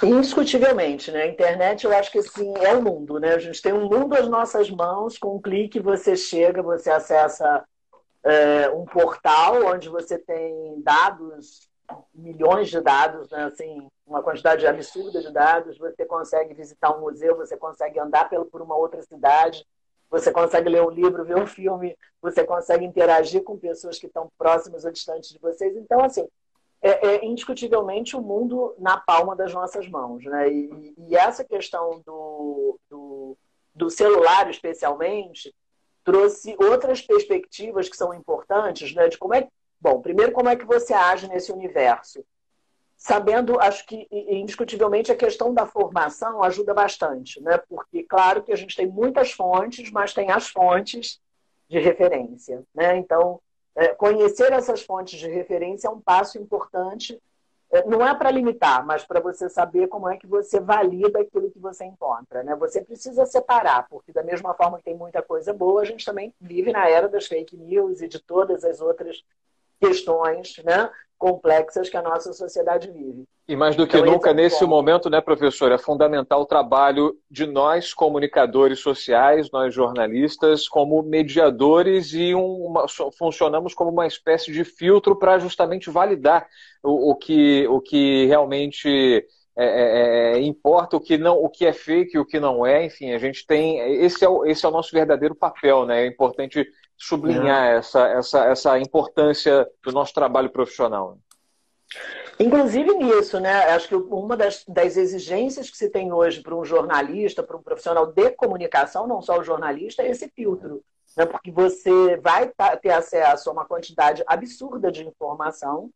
Indiscutivelmente, né? A internet, eu acho que sim, é o mundo, né? A gente tem um mundo às nossas mãos, com um clique você chega, você acessa é, um portal onde você tem dados, milhões de dados, né? assim, uma quantidade absurda de dados, você consegue visitar um museu, você consegue andar por uma outra cidade, você consegue ler um livro, ver um filme, você consegue interagir com pessoas que estão próximas ou distantes de vocês. Então, assim, é, é, indiscutivelmente o mundo na palma das nossas mãos. Né? E, e essa questão do, do, do, celular, especialmente, trouxe outras perspectivas que são importantes, né? de como é Bom, primeiro, como é que você age nesse universo? Sabendo, acho que indiscutivelmente a questão da formação ajuda bastante, né? Porque, claro que a gente tem muitas fontes, mas tem as fontes de referência, né? Então, é, conhecer essas fontes de referência é um passo importante. É, não é para limitar, mas para você saber como é que você valida aquilo que você encontra. Né? Você precisa separar, porque da mesma forma que tem muita coisa boa, a gente também vive na era das fake news e de todas as outras questões né, complexas que a nossa sociedade vive. E mais do que então, nunca, é nesse bom. momento, né, professor, é fundamental o trabalho de nós, comunicadores sociais, nós jornalistas, como mediadores e uma, funcionamos como uma espécie de filtro para justamente validar o, o, que, o que realmente é, é, é, importa, o que, não, o que é fake e o que não é. Enfim, a gente tem. Esse é o, esse é o nosso verdadeiro papel, né? É importante sublinhar essa, essa, essa importância do nosso trabalho profissional. Inclusive nisso, né? Acho que uma das, das exigências que se tem hoje para um jornalista, para um profissional de comunicação, não só o jornalista, é esse filtro. Né? Porque você vai ter acesso a uma quantidade absurda de informação,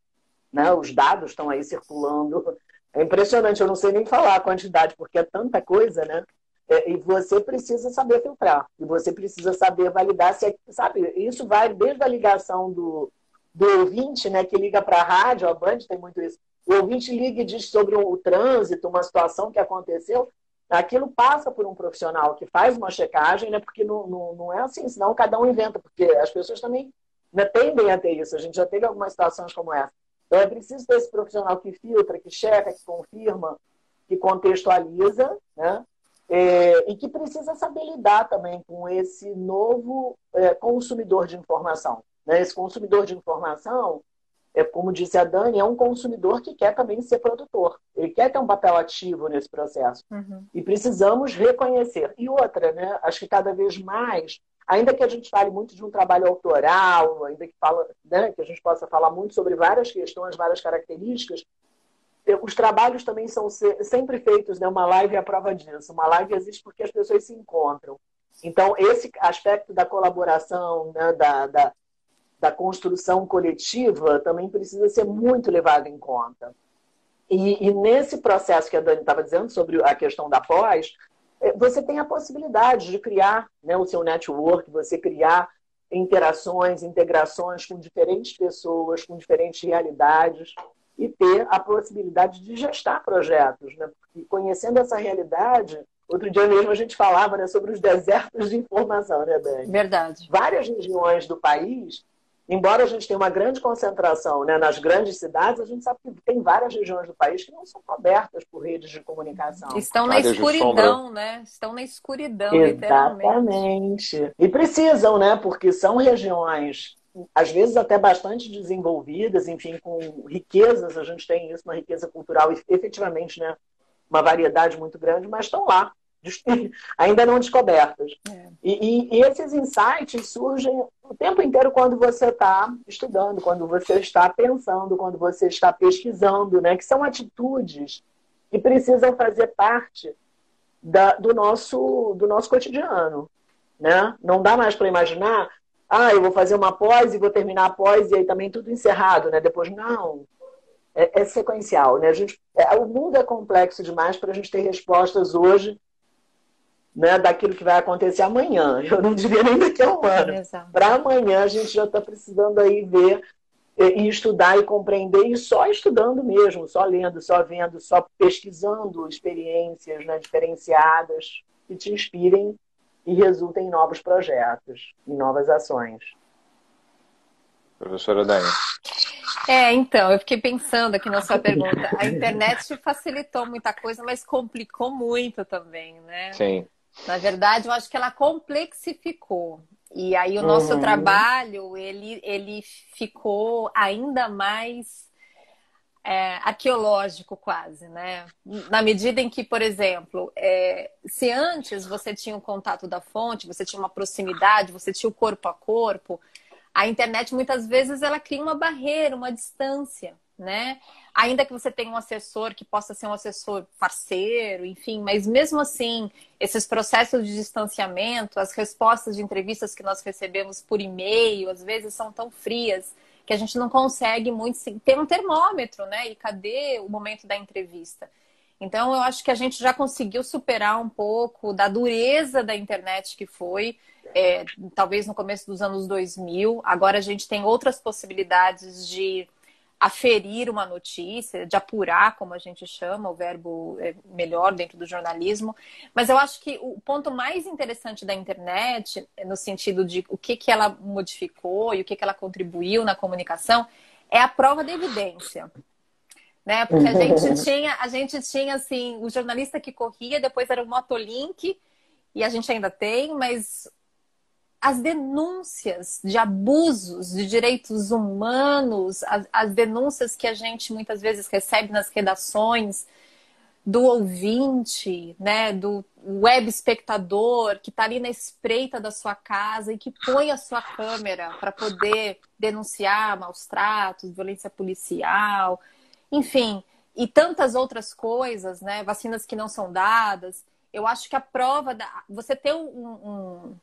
né? os dados estão aí circulando. É impressionante, eu não sei nem falar a quantidade, porque é tanta coisa, né? É, e você precisa saber filtrar. E você precisa saber validar se é, sabe, isso vai desde a ligação do, do ouvinte, né, que liga para a rádio, a Band tem muito isso. O ouvinte liga e diz sobre o trânsito, uma situação que aconteceu. Aquilo passa por um profissional que faz uma checagem, né? Porque não, não, não é assim, senão cada um inventa, porque as pessoas também né, tendem a ter isso. A gente já teve algumas situações como essa. Então é preciso ter esse profissional que filtra, que checa, que confirma, que contextualiza, né? É, e que precisa saber lidar também com esse novo é, consumidor de informação. Né? Esse consumidor de informação, é, como disse a Dani, é um consumidor que quer também ser produtor. Ele quer ter um papel ativo nesse processo. Uhum. E precisamos reconhecer. E outra, né? acho que cada vez mais, ainda que a gente fale muito de um trabalho autoral, ainda que, fala, né, que a gente possa falar muito sobre várias questões, várias características, os trabalhos também são sempre feitos, né? Uma live é a prova disso. Uma live existe porque as pessoas se encontram. Então, esse aspecto da colaboração, né? da, da, da construção coletiva, também precisa ser muito levado em conta. E, e nesse processo que a Dani estava dizendo sobre a questão da pós, é, você tem a possibilidade de criar né, o seu network, você criar interações, integrações com diferentes pessoas, com diferentes realidades e ter a possibilidade de gestar projetos. Né? Porque conhecendo essa realidade, outro dia mesmo a gente falava né, sobre os desertos de informação, né, Dani? Verdade. Várias regiões do país, embora a gente tenha uma grande concentração né, nas grandes cidades, a gente sabe que tem várias regiões do país que não são cobertas por redes de comunicação. Estão na escuridão, né? Estão na escuridão, Exatamente. E precisam, né? Porque são regiões às vezes até bastante desenvolvidas, enfim, com riquezas, a gente tem isso, uma riqueza cultural e efetivamente, né, uma variedade muito grande, mas estão lá, ainda não descobertas. É. E, e, e, esses insights surgem o tempo inteiro quando você está estudando, quando você está pensando, quando você está pesquisando, né, que são atitudes que precisam fazer parte da, do, nosso, do nosso cotidiano. Né? Não dá mais para imaginar ah, eu vou fazer uma pós e vou terminar a pós e aí também tudo encerrado, né? Depois, não. É, é sequencial, né? A gente, é, o mundo é complexo demais para a gente ter respostas hoje né, daquilo que vai acontecer amanhã. Eu não diria nem daqui a um ano. Para amanhã a gente já está precisando aí ver e estudar e compreender, e só estudando mesmo, só lendo, só vendo, só pesquisando experiências né, diferenciadas que te inspirem e resulta em novos projetos, em novas ações. Professora Dani. É, então, eu fiquei pensando aqui na sua pergunta. A internet facilitou muita coisa, mas complicou muito também, né? Sim. Na verdade, eu acho que ela complexificou. E aí o nosso uhum. trabalho, ele, ele ficou ainda mais é, arqueológico quase, né? Na medida em que, por exemplo, é, se antes você tinha o um contato da fonte, você tinha uma proximidade, você tinha o corpo a corpo, a internet muitas vezes ela cria uma barreira, uma distância, né? Ainda que você tenha um assessor que possa ser um assessor parceiro, enfim, mas mesmo assim, esses processos de distanciamento, as respostas de entrevistas que nós recebemos por e-mail, às vezes são tão frias que a gente não consegue muito ter um termômetro, né? E cadê o momento da entrevista? Então, eu acho que a gente já conseguiu superar um pouco da dureza da internet que foi, é, talvez no começo dos anos 2000. Agora a gente tem outras possibilidades de aferir uma notícia, de apurar, como a gente chama, o verbo é melhor dentro do jornalismo. Mas eu acho que o ponto mais interessante da internet, no sentido de o que, que ela modificou e o que, que ela contribuiu na comunicação, é a prova da evidência. Né? Porque a gente tinha, a gente tinha assim, o jornalista que corria, depois era o motolink, e a gente ainda tem, mas as denúncias de abusos de direitos humanos, as, as, denúncias que a gente muitas vezes recebe nas redações do ouvinte, né, do web espectador que está ali na espreita da sua casa e que põe a sua câmera para poder denunciar maus tratos, violência policial, enfim, e tantas outras coisas, né, vacinas que não são dadas. Eu acho que a prova da você ter um, um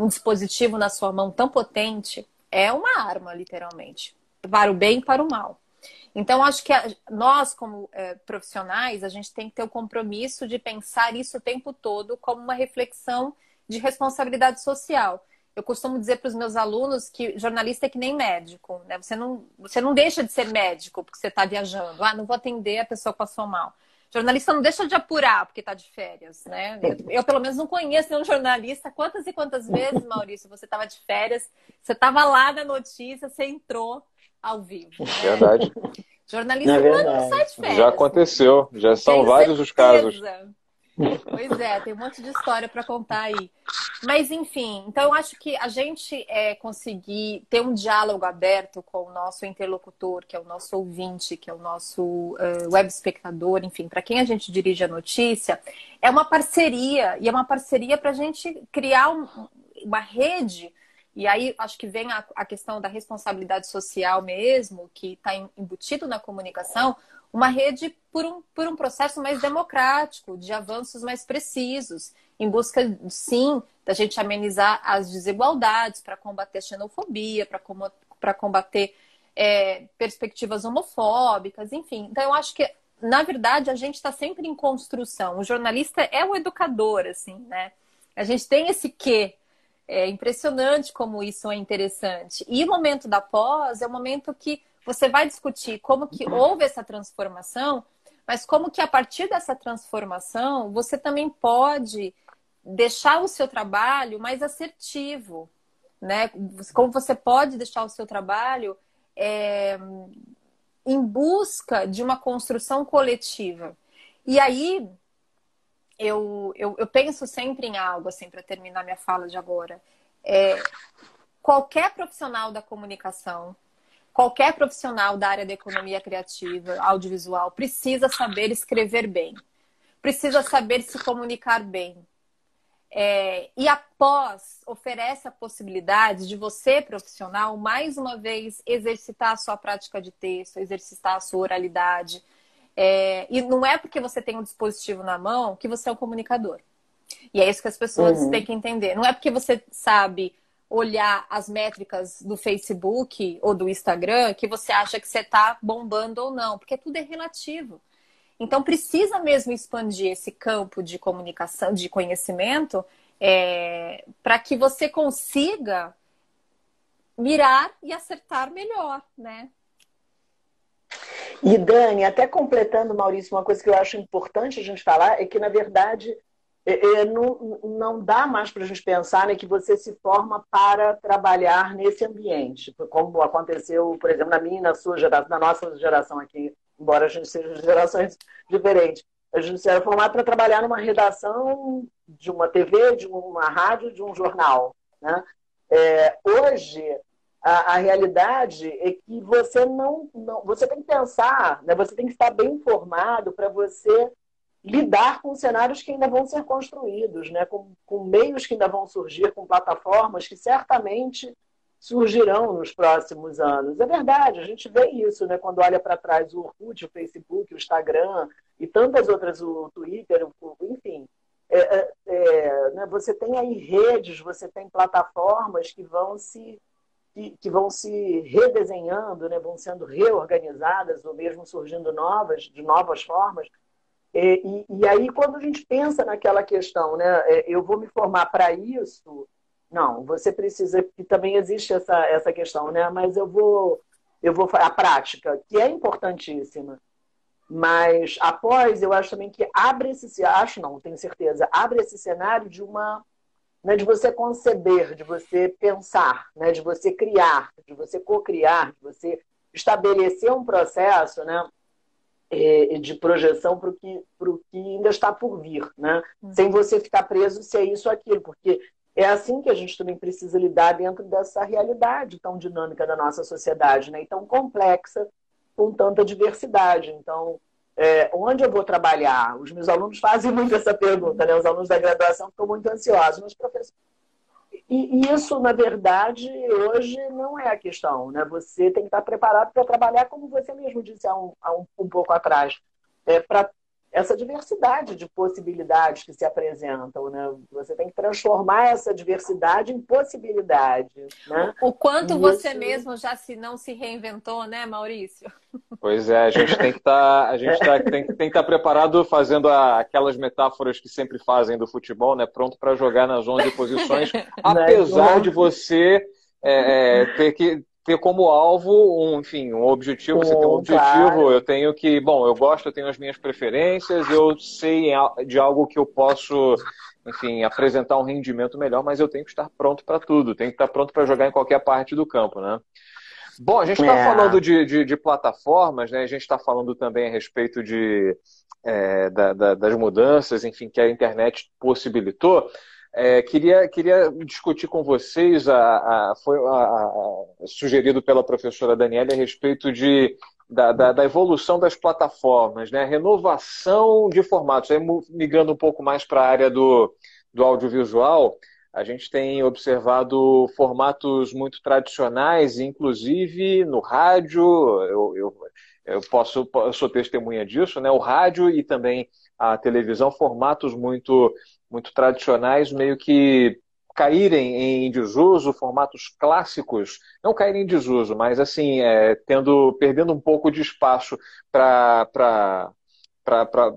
um dispositivo na sua mão tão potente é uma arma, literalmente, para o bem e para o mal. Então, acho que nós, como é, profissionais, a gente tem que ter o compromisso de pensar isso o tempo todo como uma reflexão de responsabilidade social. Eu costumo dizer para os meus alunos que jornalista é que nem médico, né? Você não, você não deixa de ser médico porque você está viajando. Ah, não vou atender a pessoa que passou mal. Jornalista não deixa de apurar porque está de férias, né? Eu, eu, pelo menos, não conheço nenhum jornalista. Quantas e quantas vezes, Maurício, você estava de férias, você estava lá na notícia, você entrou ao vivo. Né? Verdade. Jornalista é verdade. não sai de férias. Já aconteceu, já são vários certeza. os casos. Pois é, tem um monte de história para contar aí. Mas, enfim, então eu acho que a gente é, conseguir ter um diálogo aberto com o nosso interlocutor, que é o nosso ouvinte, que é o nosso uh, web espectador, enfim, para quem a gente dirige a notícia, é uma parceria, e é uma parceria para a gente criar um, uma rede. E aí acho que vem a, a questão da responsabilidade social mesmo, que está embutido na comunicação, uma rede por um, por um processo mais democrático, de avanços mais precisos, em busca, sim, da gente amenizar as desigualdades, para combater a xenofobia, para combater é, perspectivas homofóbicas, enfim. Então, eu acho que, na verdade, a gente está sempre em construção. O jornalista é o educador, assim, né? A gente tem esse quê. É impressionante como isso é interessante. E o momento da pós é o momento que você vai discutir como que houve essa transformação, mas como que a partir dessa transformação você também pode deixar o seu trabalho mais assertivo, né? Como você pode deixar o seu trabalho é, em busca de uma construção coletiva. E aí eu, eu, eu penso sempre em algo assim para terminar minha fala de agora. É, qualquer profissional da comunicação qualquer profissional da área da economia criativa, audiovisual, precisa saber escrever bem, precisa saber se comunicar bem. É, e após oferece a possibilidade de você, profissional, mais uma vez exercitar a sua prática de texto, exercitar a sua oralidade. É, e não é porque você tem um dispositivo na mão que você é um comunicador. E é isso que as pessoas uhum. têm que entender. Não é porque você sabe olhar as métricas do Facebook ou do Instagram que você acha que você está bombando ou não, porque tudo é relativo. Então precisa mesmo expandir esse campo de comunicação, de conhecimento, é, para que você consiga mirar e acertar melhor, né? E Dani, até completando, Maurício, uma coisa que eu acho importante a gente falar é que, na verdade, é, é, não, não dá mais para a gente pensar né, que você se forma para trabalhar nesse ambiente, como aconteceu, por exemplo, na minha na sua geração, na nossa geração aqui, embora a gente seja de gerações diferentes. A gente era formado para trabalhar numa redação de uma TV, de uma rádio, de um jornal. Né? É, hoje, a, a, realidade é que você não, não, Você tem que pensar, né? você tem que estar bem informado para você lidar com cenários que ainda vão ser construídos, né? com, com meios que ainda vão surgir, com plataformas que certamente surgirão nos próximos anos. É verdade, a gente vê isso, né? Quando olha para trás o Orkut, o Facebook, o Instagram e tantas outras, o Twitter, enfim. É, é, é, né? Você tem aí redes, você tem plataformas que vão se que, que, vão se redesenhando, né? vão sendo reorganizadas ou mesmo surgindo novas, de novas formas e, e, e, aí, quando a gente pensa naquela questão, né, é, eu vou me formar para isso, não, você precisa, que também existe essa, essa questão, né, mas eu vou, eu vou, a prática, que é importantíssima, mas após, eu acho também que abre esse, acho não, tenho certeza, abre esse cenário de uma, né, de você conceber, de você pensar, né, de você criar, de você co-criar, de você estabelecer um processo, né, é, de projeção para o que, que ainda está por vir, né? Uhum. Sem você ficar preso se é isso ou aquilo, porque é assim que a gente também precisa lidar dentro dessa realidade tão dinâmica da nossa sociedade, né? E tão complexa, com tanta diversidade. Então, é, onde eu vou trabalhar? Os meus alunos fazem muito essa pergunta, né? Os alunos da graduação ficam muito ansiosos, mas professor, e isso, na verdade, hoje não é a questão. Né? Você tem que estar preparado para trabalhar, como você mesmo disse há um, há um, um pouco atrás, é, para essa diversidade de possibilidades que se apresentam, né? Você tem que transformar essa diversidade em possibilidade, né? O quanto você mesmo já se não se reinventou, né, Maurício? Pois é, a gente tem que estar, tá, a gente tá, tem, tem que estar tá preparado fazendo a, aquelas metáforas que sempre fazem do futebol, né? Pronto para jogar nas 11 posições, apesar de você é, é, ter que ter como alvo um, enfim, um objetivo, você tem um objetivo, claro. eu tenho que, bom, eu gosto, eu tenho as minhas preferências, eu sei de algo que eu posso, enfim, apresentar um rendimento melhor, mas eu tenho que estar pronto para tudo, tenho que estar pronto para jogar em qualquer parte do campo, né? Bom, a gente está é. falando de, de, de, plataformas, né? A gente está falando também a respeito de, é, da, da, das mudanças, enfim, que a internet possibilitou. É, queria, queria discutir com vocês, a, a foi a, a, sugerido pela professora Daniela, a respeito de, da, da, da, evolução das plataformas, né? renovação de formatos. Aí, migrando um pouco mais para a área do, do audiovisual, a gente tem observado formatos muito tradicionais, inclusive no rádio, eu, eu, eu posso, eu sou testemunha disso, né? o rádio e também a televisão, formatos muito muito tradicionais meio que caírem em desuso, formatos clássicos, não caírem em desuso, mas assim, é, tendo, perdendo um pouco de espaço para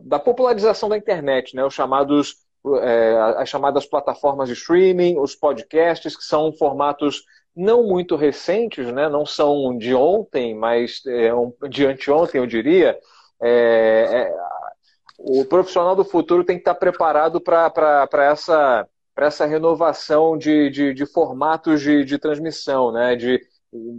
da popularização da internet, né? Os chamados é, as chamadas plataformas de streaming, os podcasts, que são formatos não muito recentes, né? não são de ontem, mas é, de anteontem, eu diria. É, é o profissional do futuro tem que estar preparado para essa, essa renovação de, de, de formatos de, de transmissão, né? de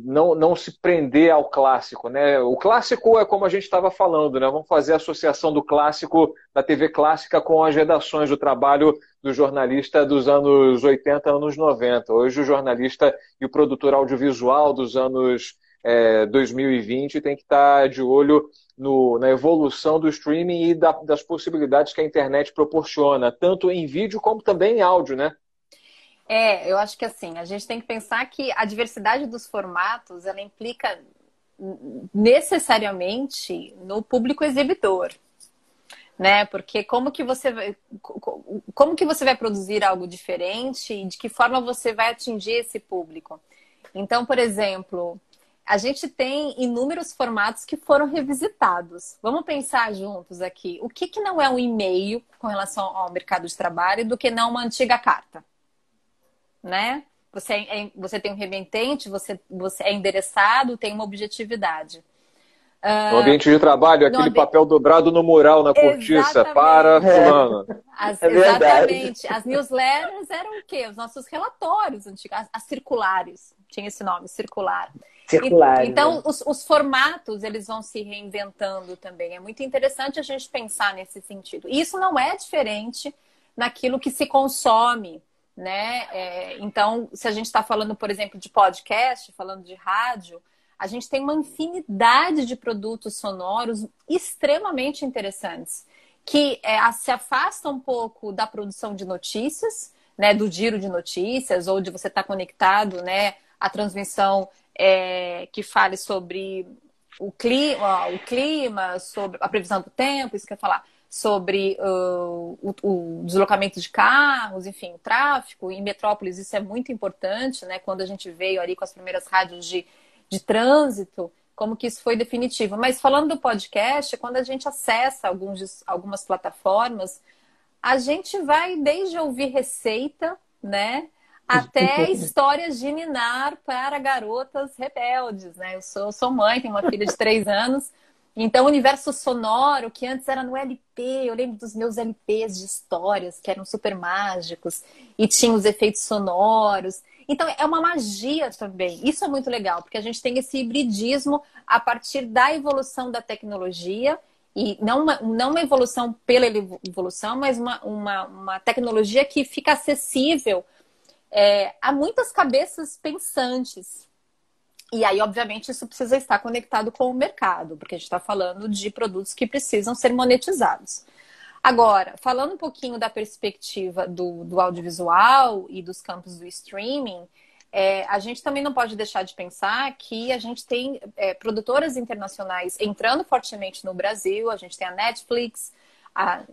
não, não se prender ao clássico. Né? O clássico é como a gente estava falando, né? vamos fazer a associação do clássico da TV clássica com as redações do trabalho do jornalista dos anos 80, anos 90. Hoje o jornalista e o produtor audiovisual dos anos é, 2020 tem que estar de olho no, na evolução do streaming e da, das possibilidades que a internet proporciona, tanto em vídeo como também em áudio, né? É, eu acho que assim, a gente tem que pensar que a diversidade dos formatos, ela implica necessariamente no público exibidor, né? Porque como que você vai, como que você vai produzir algo diferente e de que forma você vai atingir esse público? Então, por exemplo, a gente tem inúmeros formatos que foram revisitados. Vamos pensar juntos aqui. O que, que não é um e-mail com relação ao mercado de trabalho do que não uma antiga carta? Né? Você, é, você tem um remetente, você, você é endereçado, tem uma objetividade. No ambiente de trabalho, aquele ambi... papel dobrado no mural, na cortiça, exatamente. para fulano. As, é exatamente. As newsletters eram o quê? Os nossos relatórios antigos, as, as circulares, tinha esse nome, circular. Circular. Então, né? os, os, formatos, eles vão se reinventando também. É muito interessante a gente pensar nesse sentido. E isso não é diferente naquilo que se consome, né? É, então, se a gente está falando, por exemplo, de podcast, falando de rádio, a gente tem uma infinidade de produtos sonoros extremamente interessantes que é, se afastam um pouco da produção de notícias, né, do giro de notícias ou de você estar tá conectado, né, à transmissão é, que fale sobre o clima, o clima, sobre a previsão do tempo, isso quer falar sobre uh, o, o, deslocamento de carros, enfim, o tráfego. Em metrópoles isso é muito importante, né? Quando a gente veio ali com as primeiras rádios de de trânsito, como que isso foi definitivo. Mas falando do podcast, quando a gente acessa alguns, algumas plataformas, a gente vai desde ouvir receita, né? Até histórias de ninar para garotas rebeldes, né? Eu sou, sou mãe, tenho uma filha de três anos. Então, o universo sonoro, que antes era no LP, eu lembro dos meus LPs de histórias, que eram super mágicos, e tinham os efeitos sonoros. Então, é uma magia também. Isso é muito legal, porque a gente tem esse hibridismo a partir da evolução da tecnologia, e não uma, não uma evolução pela evolução, mas uma, uma, uma tecnologia que fica acessível é, a muitas cabeças pensantes. E aí, obviamente, isso precisa estar conectado com o mercado, porque a gente está falando de produtos que precisam ser monetizados. Agora, falando um pouquinho da perspectiva do, do audiovisual e dos campos do streaming, é, a gente também não pode deixar de pensar que a gente tem é, produtoras internacionais entrando fortemente no Brasil, a gente tem a Netflix, a,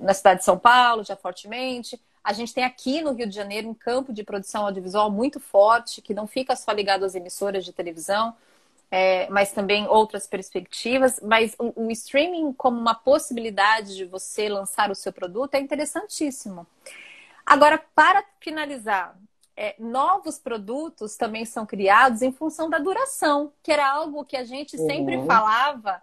na cidade de São Paulo, já fortemente. A gente tem aqui no Rio de Janeiro um campo de produção audiovisual muito forte, que não fica só ligado às emissoras de televisão, é, mas também outras perspectivas. Mas o, o, streaming como uma possibilidade de você lançar o seu produto é interessantíssimo. Agora, para finalizar, é, novos produtos também são criados em função da duração, que era algo que a gente sempre uhum. falava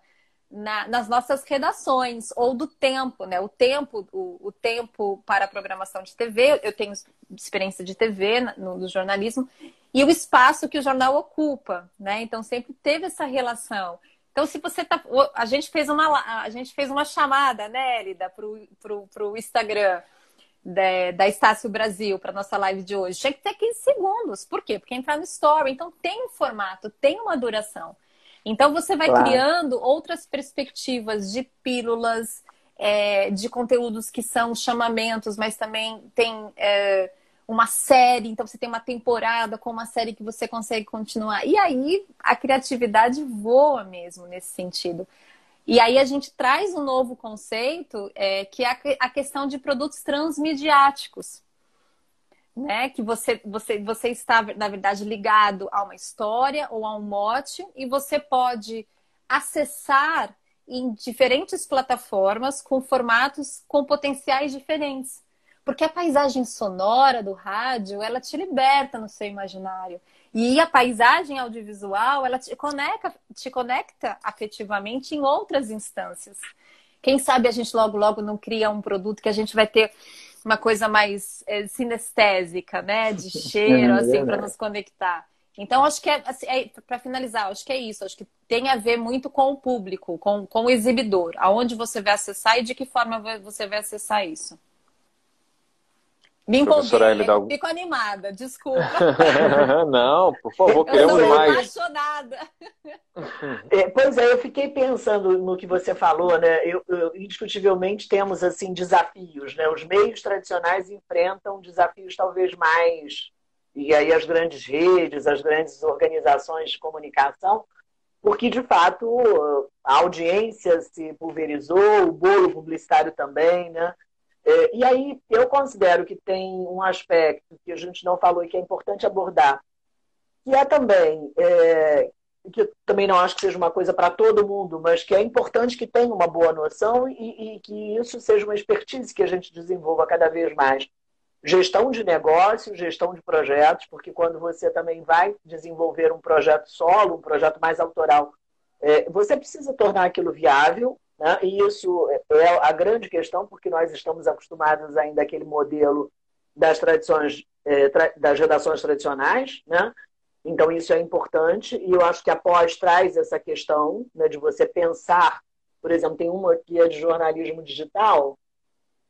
na, nas nossas redações, ou do tempo, né? O tempo, o, o, tempo para a programação de TV, eu tenho experiência de TV no, no jornalismo, e o espaço que o jornal ocupa, né? Então sempre teve essa relação. Então, se você tá. A gente fez uma, a gente fez uma chamada, né, Elida, para o Instagram da, da Estácio Brasil, para nossa live de hoje. Tinha que ter 15 segundos. Por quê? Porque entrar no story. Então, tem um formato, tem uma duração. Então, você vai claro. criando outras perspectivas de pílulas, é, de conteúdos que são chamamentos, mas também tem. É, uma série, então você tem uma temporada com uma série que você consegue continuar. E aí a criatividade voa mesmo nesse sentido. E aí a gente traz um novo conceito é, que é a questão de produtos transmediáticos. Né? Que você, você, você está, na verdade, ligado a uma história ou a um mote e você pode acessar em diferentes plataformas com formatos com potenciais diferentes. Porque a paisagem sonora do rádio, ela te liberta no seu imaginário. E a paisagem audiovisual, ela te conecta, te conecta afetivamente em outras instâncias. Quem sabe a gente logo, logo não cria um produto que a gente vai ter uma coisa mais é, sinestésica, né? De cheiro, é assim, para nos conectar. Então, acho que é, assim, é para finalizar, acho que é isso. Acho que tem a ver muito com o público, com, com o exibidor, aonde você vai acessar e de que forma você vai acessar isso. Me empolguei, algum... fico animada, desculpa. Não, por favor, queremos eu mais. apaixonada. É, pois é, eu fiquei pensando no que você falou, né? Eu, eu, indiscutivelmente temos assim desafios, né? Os meios tradicionais enfrentam desafios talvez mais e aí as grandes redes, as grandes organizações de comunicação, porque de fato a audiência se pulverizou, o bolo publicitário também, né? É, e aí eu considero que tem um aspecto que a gente não falou e que é importante abordar, que é também, é, que eu também não acho que seja uma coisa para todo mundo, mas que é importante que tenha uma boa noção e, e que isso seja uma expertise que a gente desenvolva cada vez mais. Gestão de negócios, gestão de projetos, porque quando você também vai desenvolver um projeto solo, um projeto mais autoral, é, você precisa tornar aquilo viável, né? E isso é a grande questão, porque nós estamos acostumados ainda àquele modelo das tradições, é, das redações tradicionais, né? Então, isso é importante, e eu acho que a pós traz essa questão né, de você pensar. Por exemplo, tem uma que é de jornalismo digital,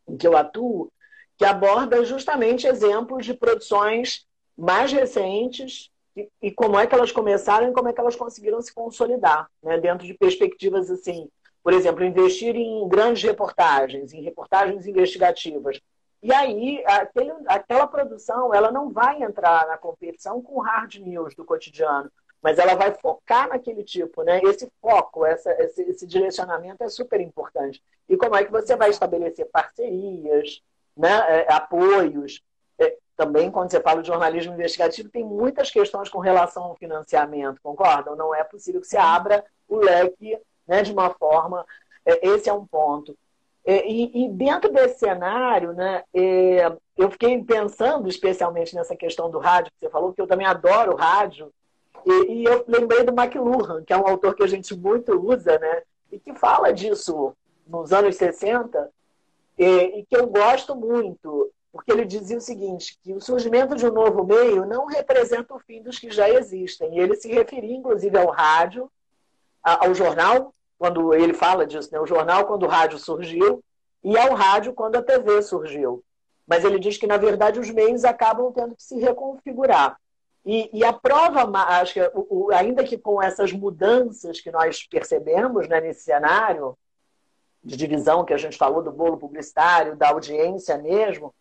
em que eu atuo, que aborda justamente exemplos de produções mais recentes e, e como é que elas começaram e como é que elas conseguiram se consolidar, né, dentro de perspectivas assim por exemplo, investir em grandes reportagens, em reportagens investigativas. E aí, aquele, aquela produção, ela não vai entrar na competição com hard news do cotidiano, mas ela vai focar naquele tipo, né? Esse foco, essa, esse, esse direcionamento é super importante. E como é que você vai estabelecer parcerias, né? É, apoios? É, também, quando você fala de jornalismo investigativo, tem muitas questões com relação ao financiamento, concordam? Não é possível que se abra o leque né, de uma forma. É, esse é um ponto. É, e, e, dentro desse cenário, né, é, eu fiquei pensando especialmente nessa questão do rádio, que você falou, que eu também adoro rádio, e, e, eu lembrei do McLuhan, que é um autor que a gente muito usa, né, e que fala disso nos anos 60, e, e que eu gosto muito, porque ele dizia o seguinte, que o surgimento de um novo meio não representa o fim dos que já existem. E ele se referia, inclusive, ao rádio, ao jornal, quando ele fala disso, né? o jornal quando o rádio surgiu, e ao rádio quando a TV surgiu. Mas ele diz que, na verdade, os meios acabam tendo que se reconfigurar. E, e a prova, acho que, o, o, ainda que com essas mudanças que nós percebemos né, nesse cenário de divisão que a gente falou do bolo publicitário, da audiência mesmo,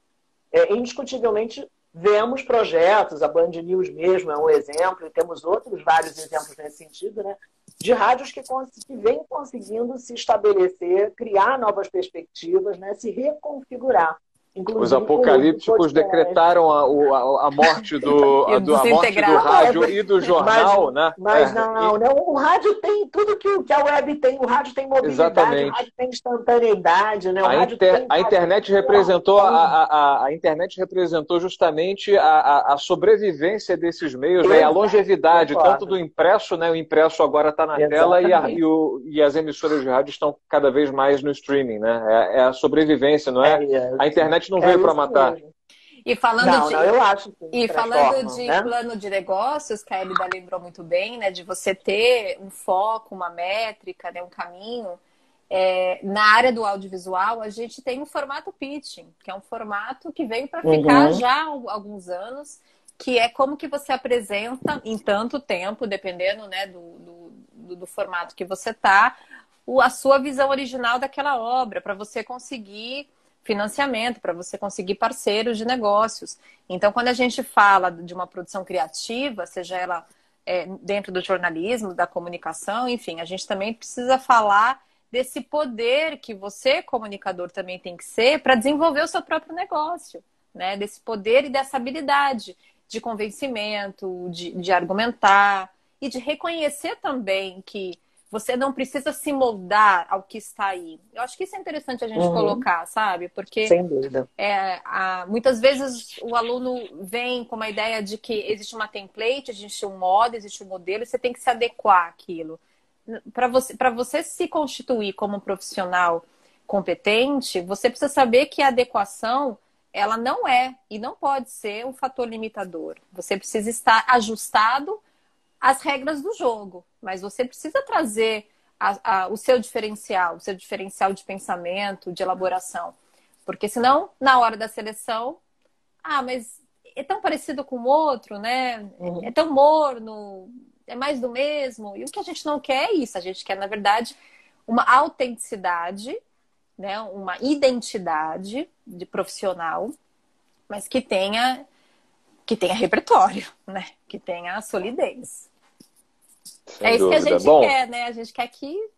é, indiscutivelmente vemos projetos, a Band News mesmo é um exemplo, e temos outros vários exemplos nesse sentido, né, de rádios que, que vêm conseguindo se estabelecer, criar novas perspectivas, né, se reconfigurar. Inclusive, Os apocalípticos decretaram a, a, a, morte do, a, do, a morte do rádio e do jornal, mas, né? Mas é. não, não, o rádio tem tudo que, que a web tem. O rádio tem mobilidade, Exatamente. o rádio tem instantaneidade, né? O a, inter, a internet representou a, a, a, internet representou justamente a, a, sobrevivência desses meios, né? a longevidade tanto do impresso, né? O impresso agora está na Exatamente. tela e, a, e, o, e, as emissoras de rádio estão cada vez mais no streaming, né? É, é a sobrevivência, não é? é, é. A internet internet não veio é para matar. Mesmo. E falando não, de, não, eu acho que e falando de né? plano de negócios, que a Elida lembrou muito bem, né, de você ter um foco, uma métrica, né, um caminho. É, na área do audiovisual, a gente tem o formato pitching, que é um formato que veio para ficar uhum. já há alguns anos, que é como que você apresenta em tanto tempo, dependendo né, do, do, do, do formato que você tá, a sua visão original daquela obra, para você conseguir financiamento, para você conseguir parceiros de negócios. Então, quando a gente fala de uma produção criativa, seja ela é, dentro do jornalismo, da comunicação, enfim, a gente também precisa falar desse poder que você, comunicador, também tem que ser para desenvolver o seu próprio negócio, né? Desse poder e dessa habilidade de convencimento, de, de argumentar e de reconhecer também que você não precisa se moldar ao que está aí. Eu acho que isso é interessante a gente uhum. colocar, sabe? Porque Sem dúvida. É, a, muitas vezes o aluno vem com uma ideia de que existe uma template, existe um modo, existe um modelo, e você tem que se adequar àquilo. Para você, você se constituir como um profissional competente, você precisa saber que a adequação ela não é e não pode ser um fator limitador. Você precisa estar ajustado as regras do jogo, mas você precisa trazer a, a, o seu diferencial, o seu diferencial de pensamento, de elaboração. Porque senão, na hora da seleção, ah, mas é tão parecido com o outro, né? Uhum. É tão morno, é mais do mesmo. E o que a gente não quer é isso. A gente quer, na verdade, uma autenticidade, né? uma identidade de profissional, mas que tenha que tenha repertório, né? Que tenha solidez. Sem é isso dúvida. que a gente Bom, quer, né? A gente quer que,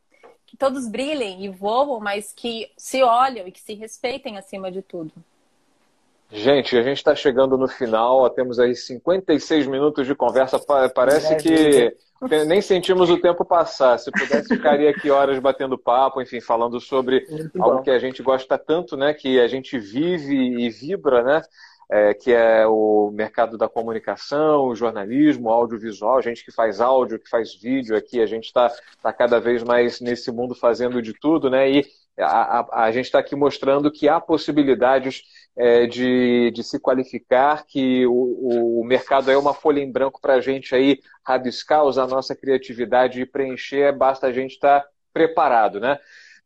que todos brilhem e voam, mas que se olham e que se respeitem acima de tudo. Gente, a gente está chegando no final, temos aí 56 minutos de conversa. Parece que nem sentimos o tempo passar. Se pudesse, ficaria aqui horas batendo papo, enfim, falando sobre algo que a gente gosta tanto, né? Que a gente vive e vibra, né? É, que é o mercado da comunicação, o jornalismo, audiovisual, gente que faz áudio, que faz vídeo aqui, a gente está tá cada vez mais nesse mundo fazendo de tudo, né? E a, a, a gente está aqui mostrando que há possibilidades é, de, de se qualificar, que o, o mercado é uma folha em branco para a gente aí rabiscar, usar a nossa criatividade e preencher, basta a gente estar tá preparado, né?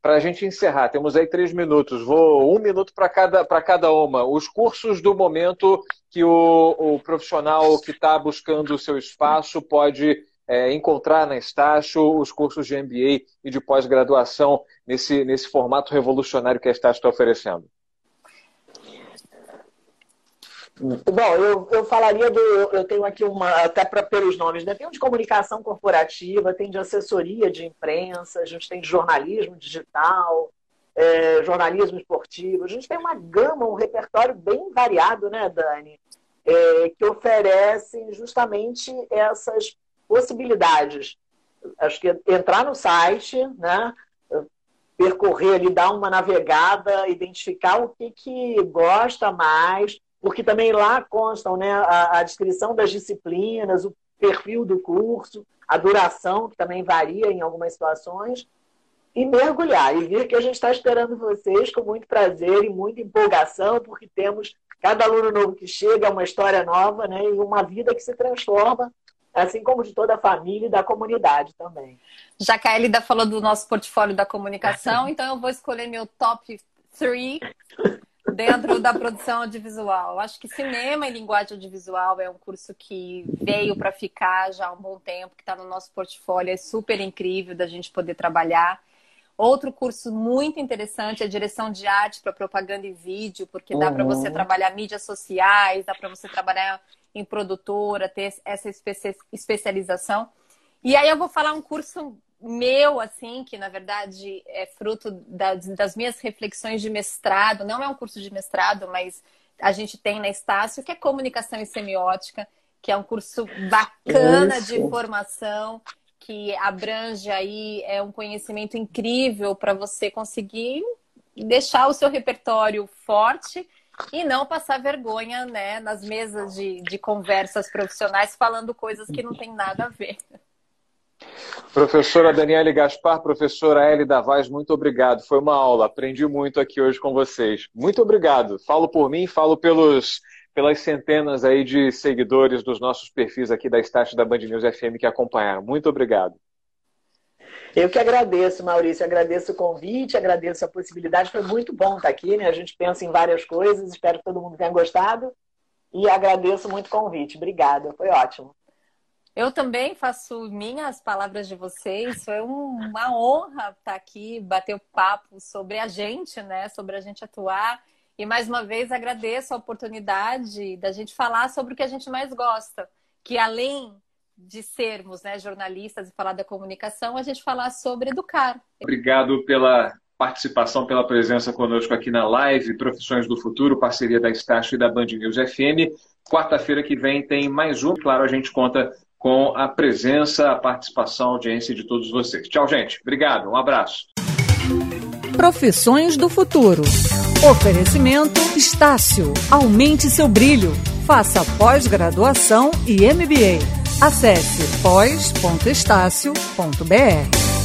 Para a gente encerrar, temos aí três minutos. Vou um minuto para cada, cada uma. Os cursos do momento que o, o profissional que está buscando o seu espaço pode é, encontrar na Estácio, os cursos de MBA e de pós-graduação nesse, nesse formato revolucionário que a Estácio está oferecendo. Bom, eu, eu falaria do. Eu tenho aqui uma, até pra, pelos nomes, né? Tem um de comunicação corporativa, tem de assessoria de imprensa, a gente tem de jornalismo digital, é, jornalismo esportivo. A gente tem uma gama, um repertório bem variado, né, Dani? É, que oferecem justamente essas possibilidades. Acho que entrar no site, né? Percorrer ali, dar uma navegada, identificar o que, que gosta mais porque também lá constam né, a, a descrição das disciplinas, o perfil do curso, a duração, que também varia em algumas situações, e mergulhar. E ver que a gente está esperando vocês com muito prazer e muita empolgação, porque temos cada aluno novo que chega, uma história nova, né, e uma vida que se transforma, assim como de toda a família e da comunidade também. Já que a Elida falou do nosso portfólio da comunicação, então eu vou escolher meu top 3 dentro da produção audiovisual. Acho que cinema e linguagem audiovisual é um curso que veio para ficar já há um bom tempo, que está no nosso portfólio, é super incrível da gente poder trabalhar. Outro curso muito interessante é direção de arte para propaganda e vídeo, porque dá uhum. para você trabalhar mídias sociais, dá para você trabalhar em produtora, ter essa especialização. E aí eu vou falar um curso meu, assim, que na verdade é fruto das, das, minhas reflexões de mestrado, não é um curso de mestrado, mas a gente tem na Estácio, que é comunicação e semiótica, que é um curso bacana Isso. de formação, que abrange aí é um conhecimento incrível para você conseguir deixar o seu repertório forte e não passar vergonha né, nas mesas de, de conversas profissionais falando coisas que não tem nada a ver. Professora Daniele Gaspar, professora Eli Davaz, muito obrigado. Foi uma aula, aprendi muito aqui hoje com vocês. Muito obrigado. Falo por mim, falo pelos, pelas centenas aí de seguidores dos nossos perfis aqui da Estácio da Band News FM que acompanharam. Muito obrigado. Eu que agradeço, Maurício, agradeço o convite, agradeço a possibilidade. Foi muito bom estar aqui, né? A gente pensa em várias coisas, espero que todo mundo tenha gostado. E agradeço muito o convite. Obrigada, foi ótimo. Eu também faço minhas palavras de vocês. Foi uma honra estar aqui, bater o papo sobre a gente, né? Sobre a gente atuar. E mais uma vez agradeço a oportunidade da gente falar sobre o que a gente mais gosta, que além de sermos né, jornalistas e falar da comunicação, a gente falar sobre educar. Obrigado pela participação, pela presença conosco aqui na live Profissões do Futuro, parceria da Estácio e da Band News FM. Quarta-feira que vem tem mais um. Claro, a gente conta com a presença, a participação, a audiência de todos vocês. Tchau, gente. Obrigado. Um abraço. Profissões do Futuro. Oferecimento Estácio. Aumente seu brilho. Faça pós-graduação e MBA. Acesse pós.estácio.br.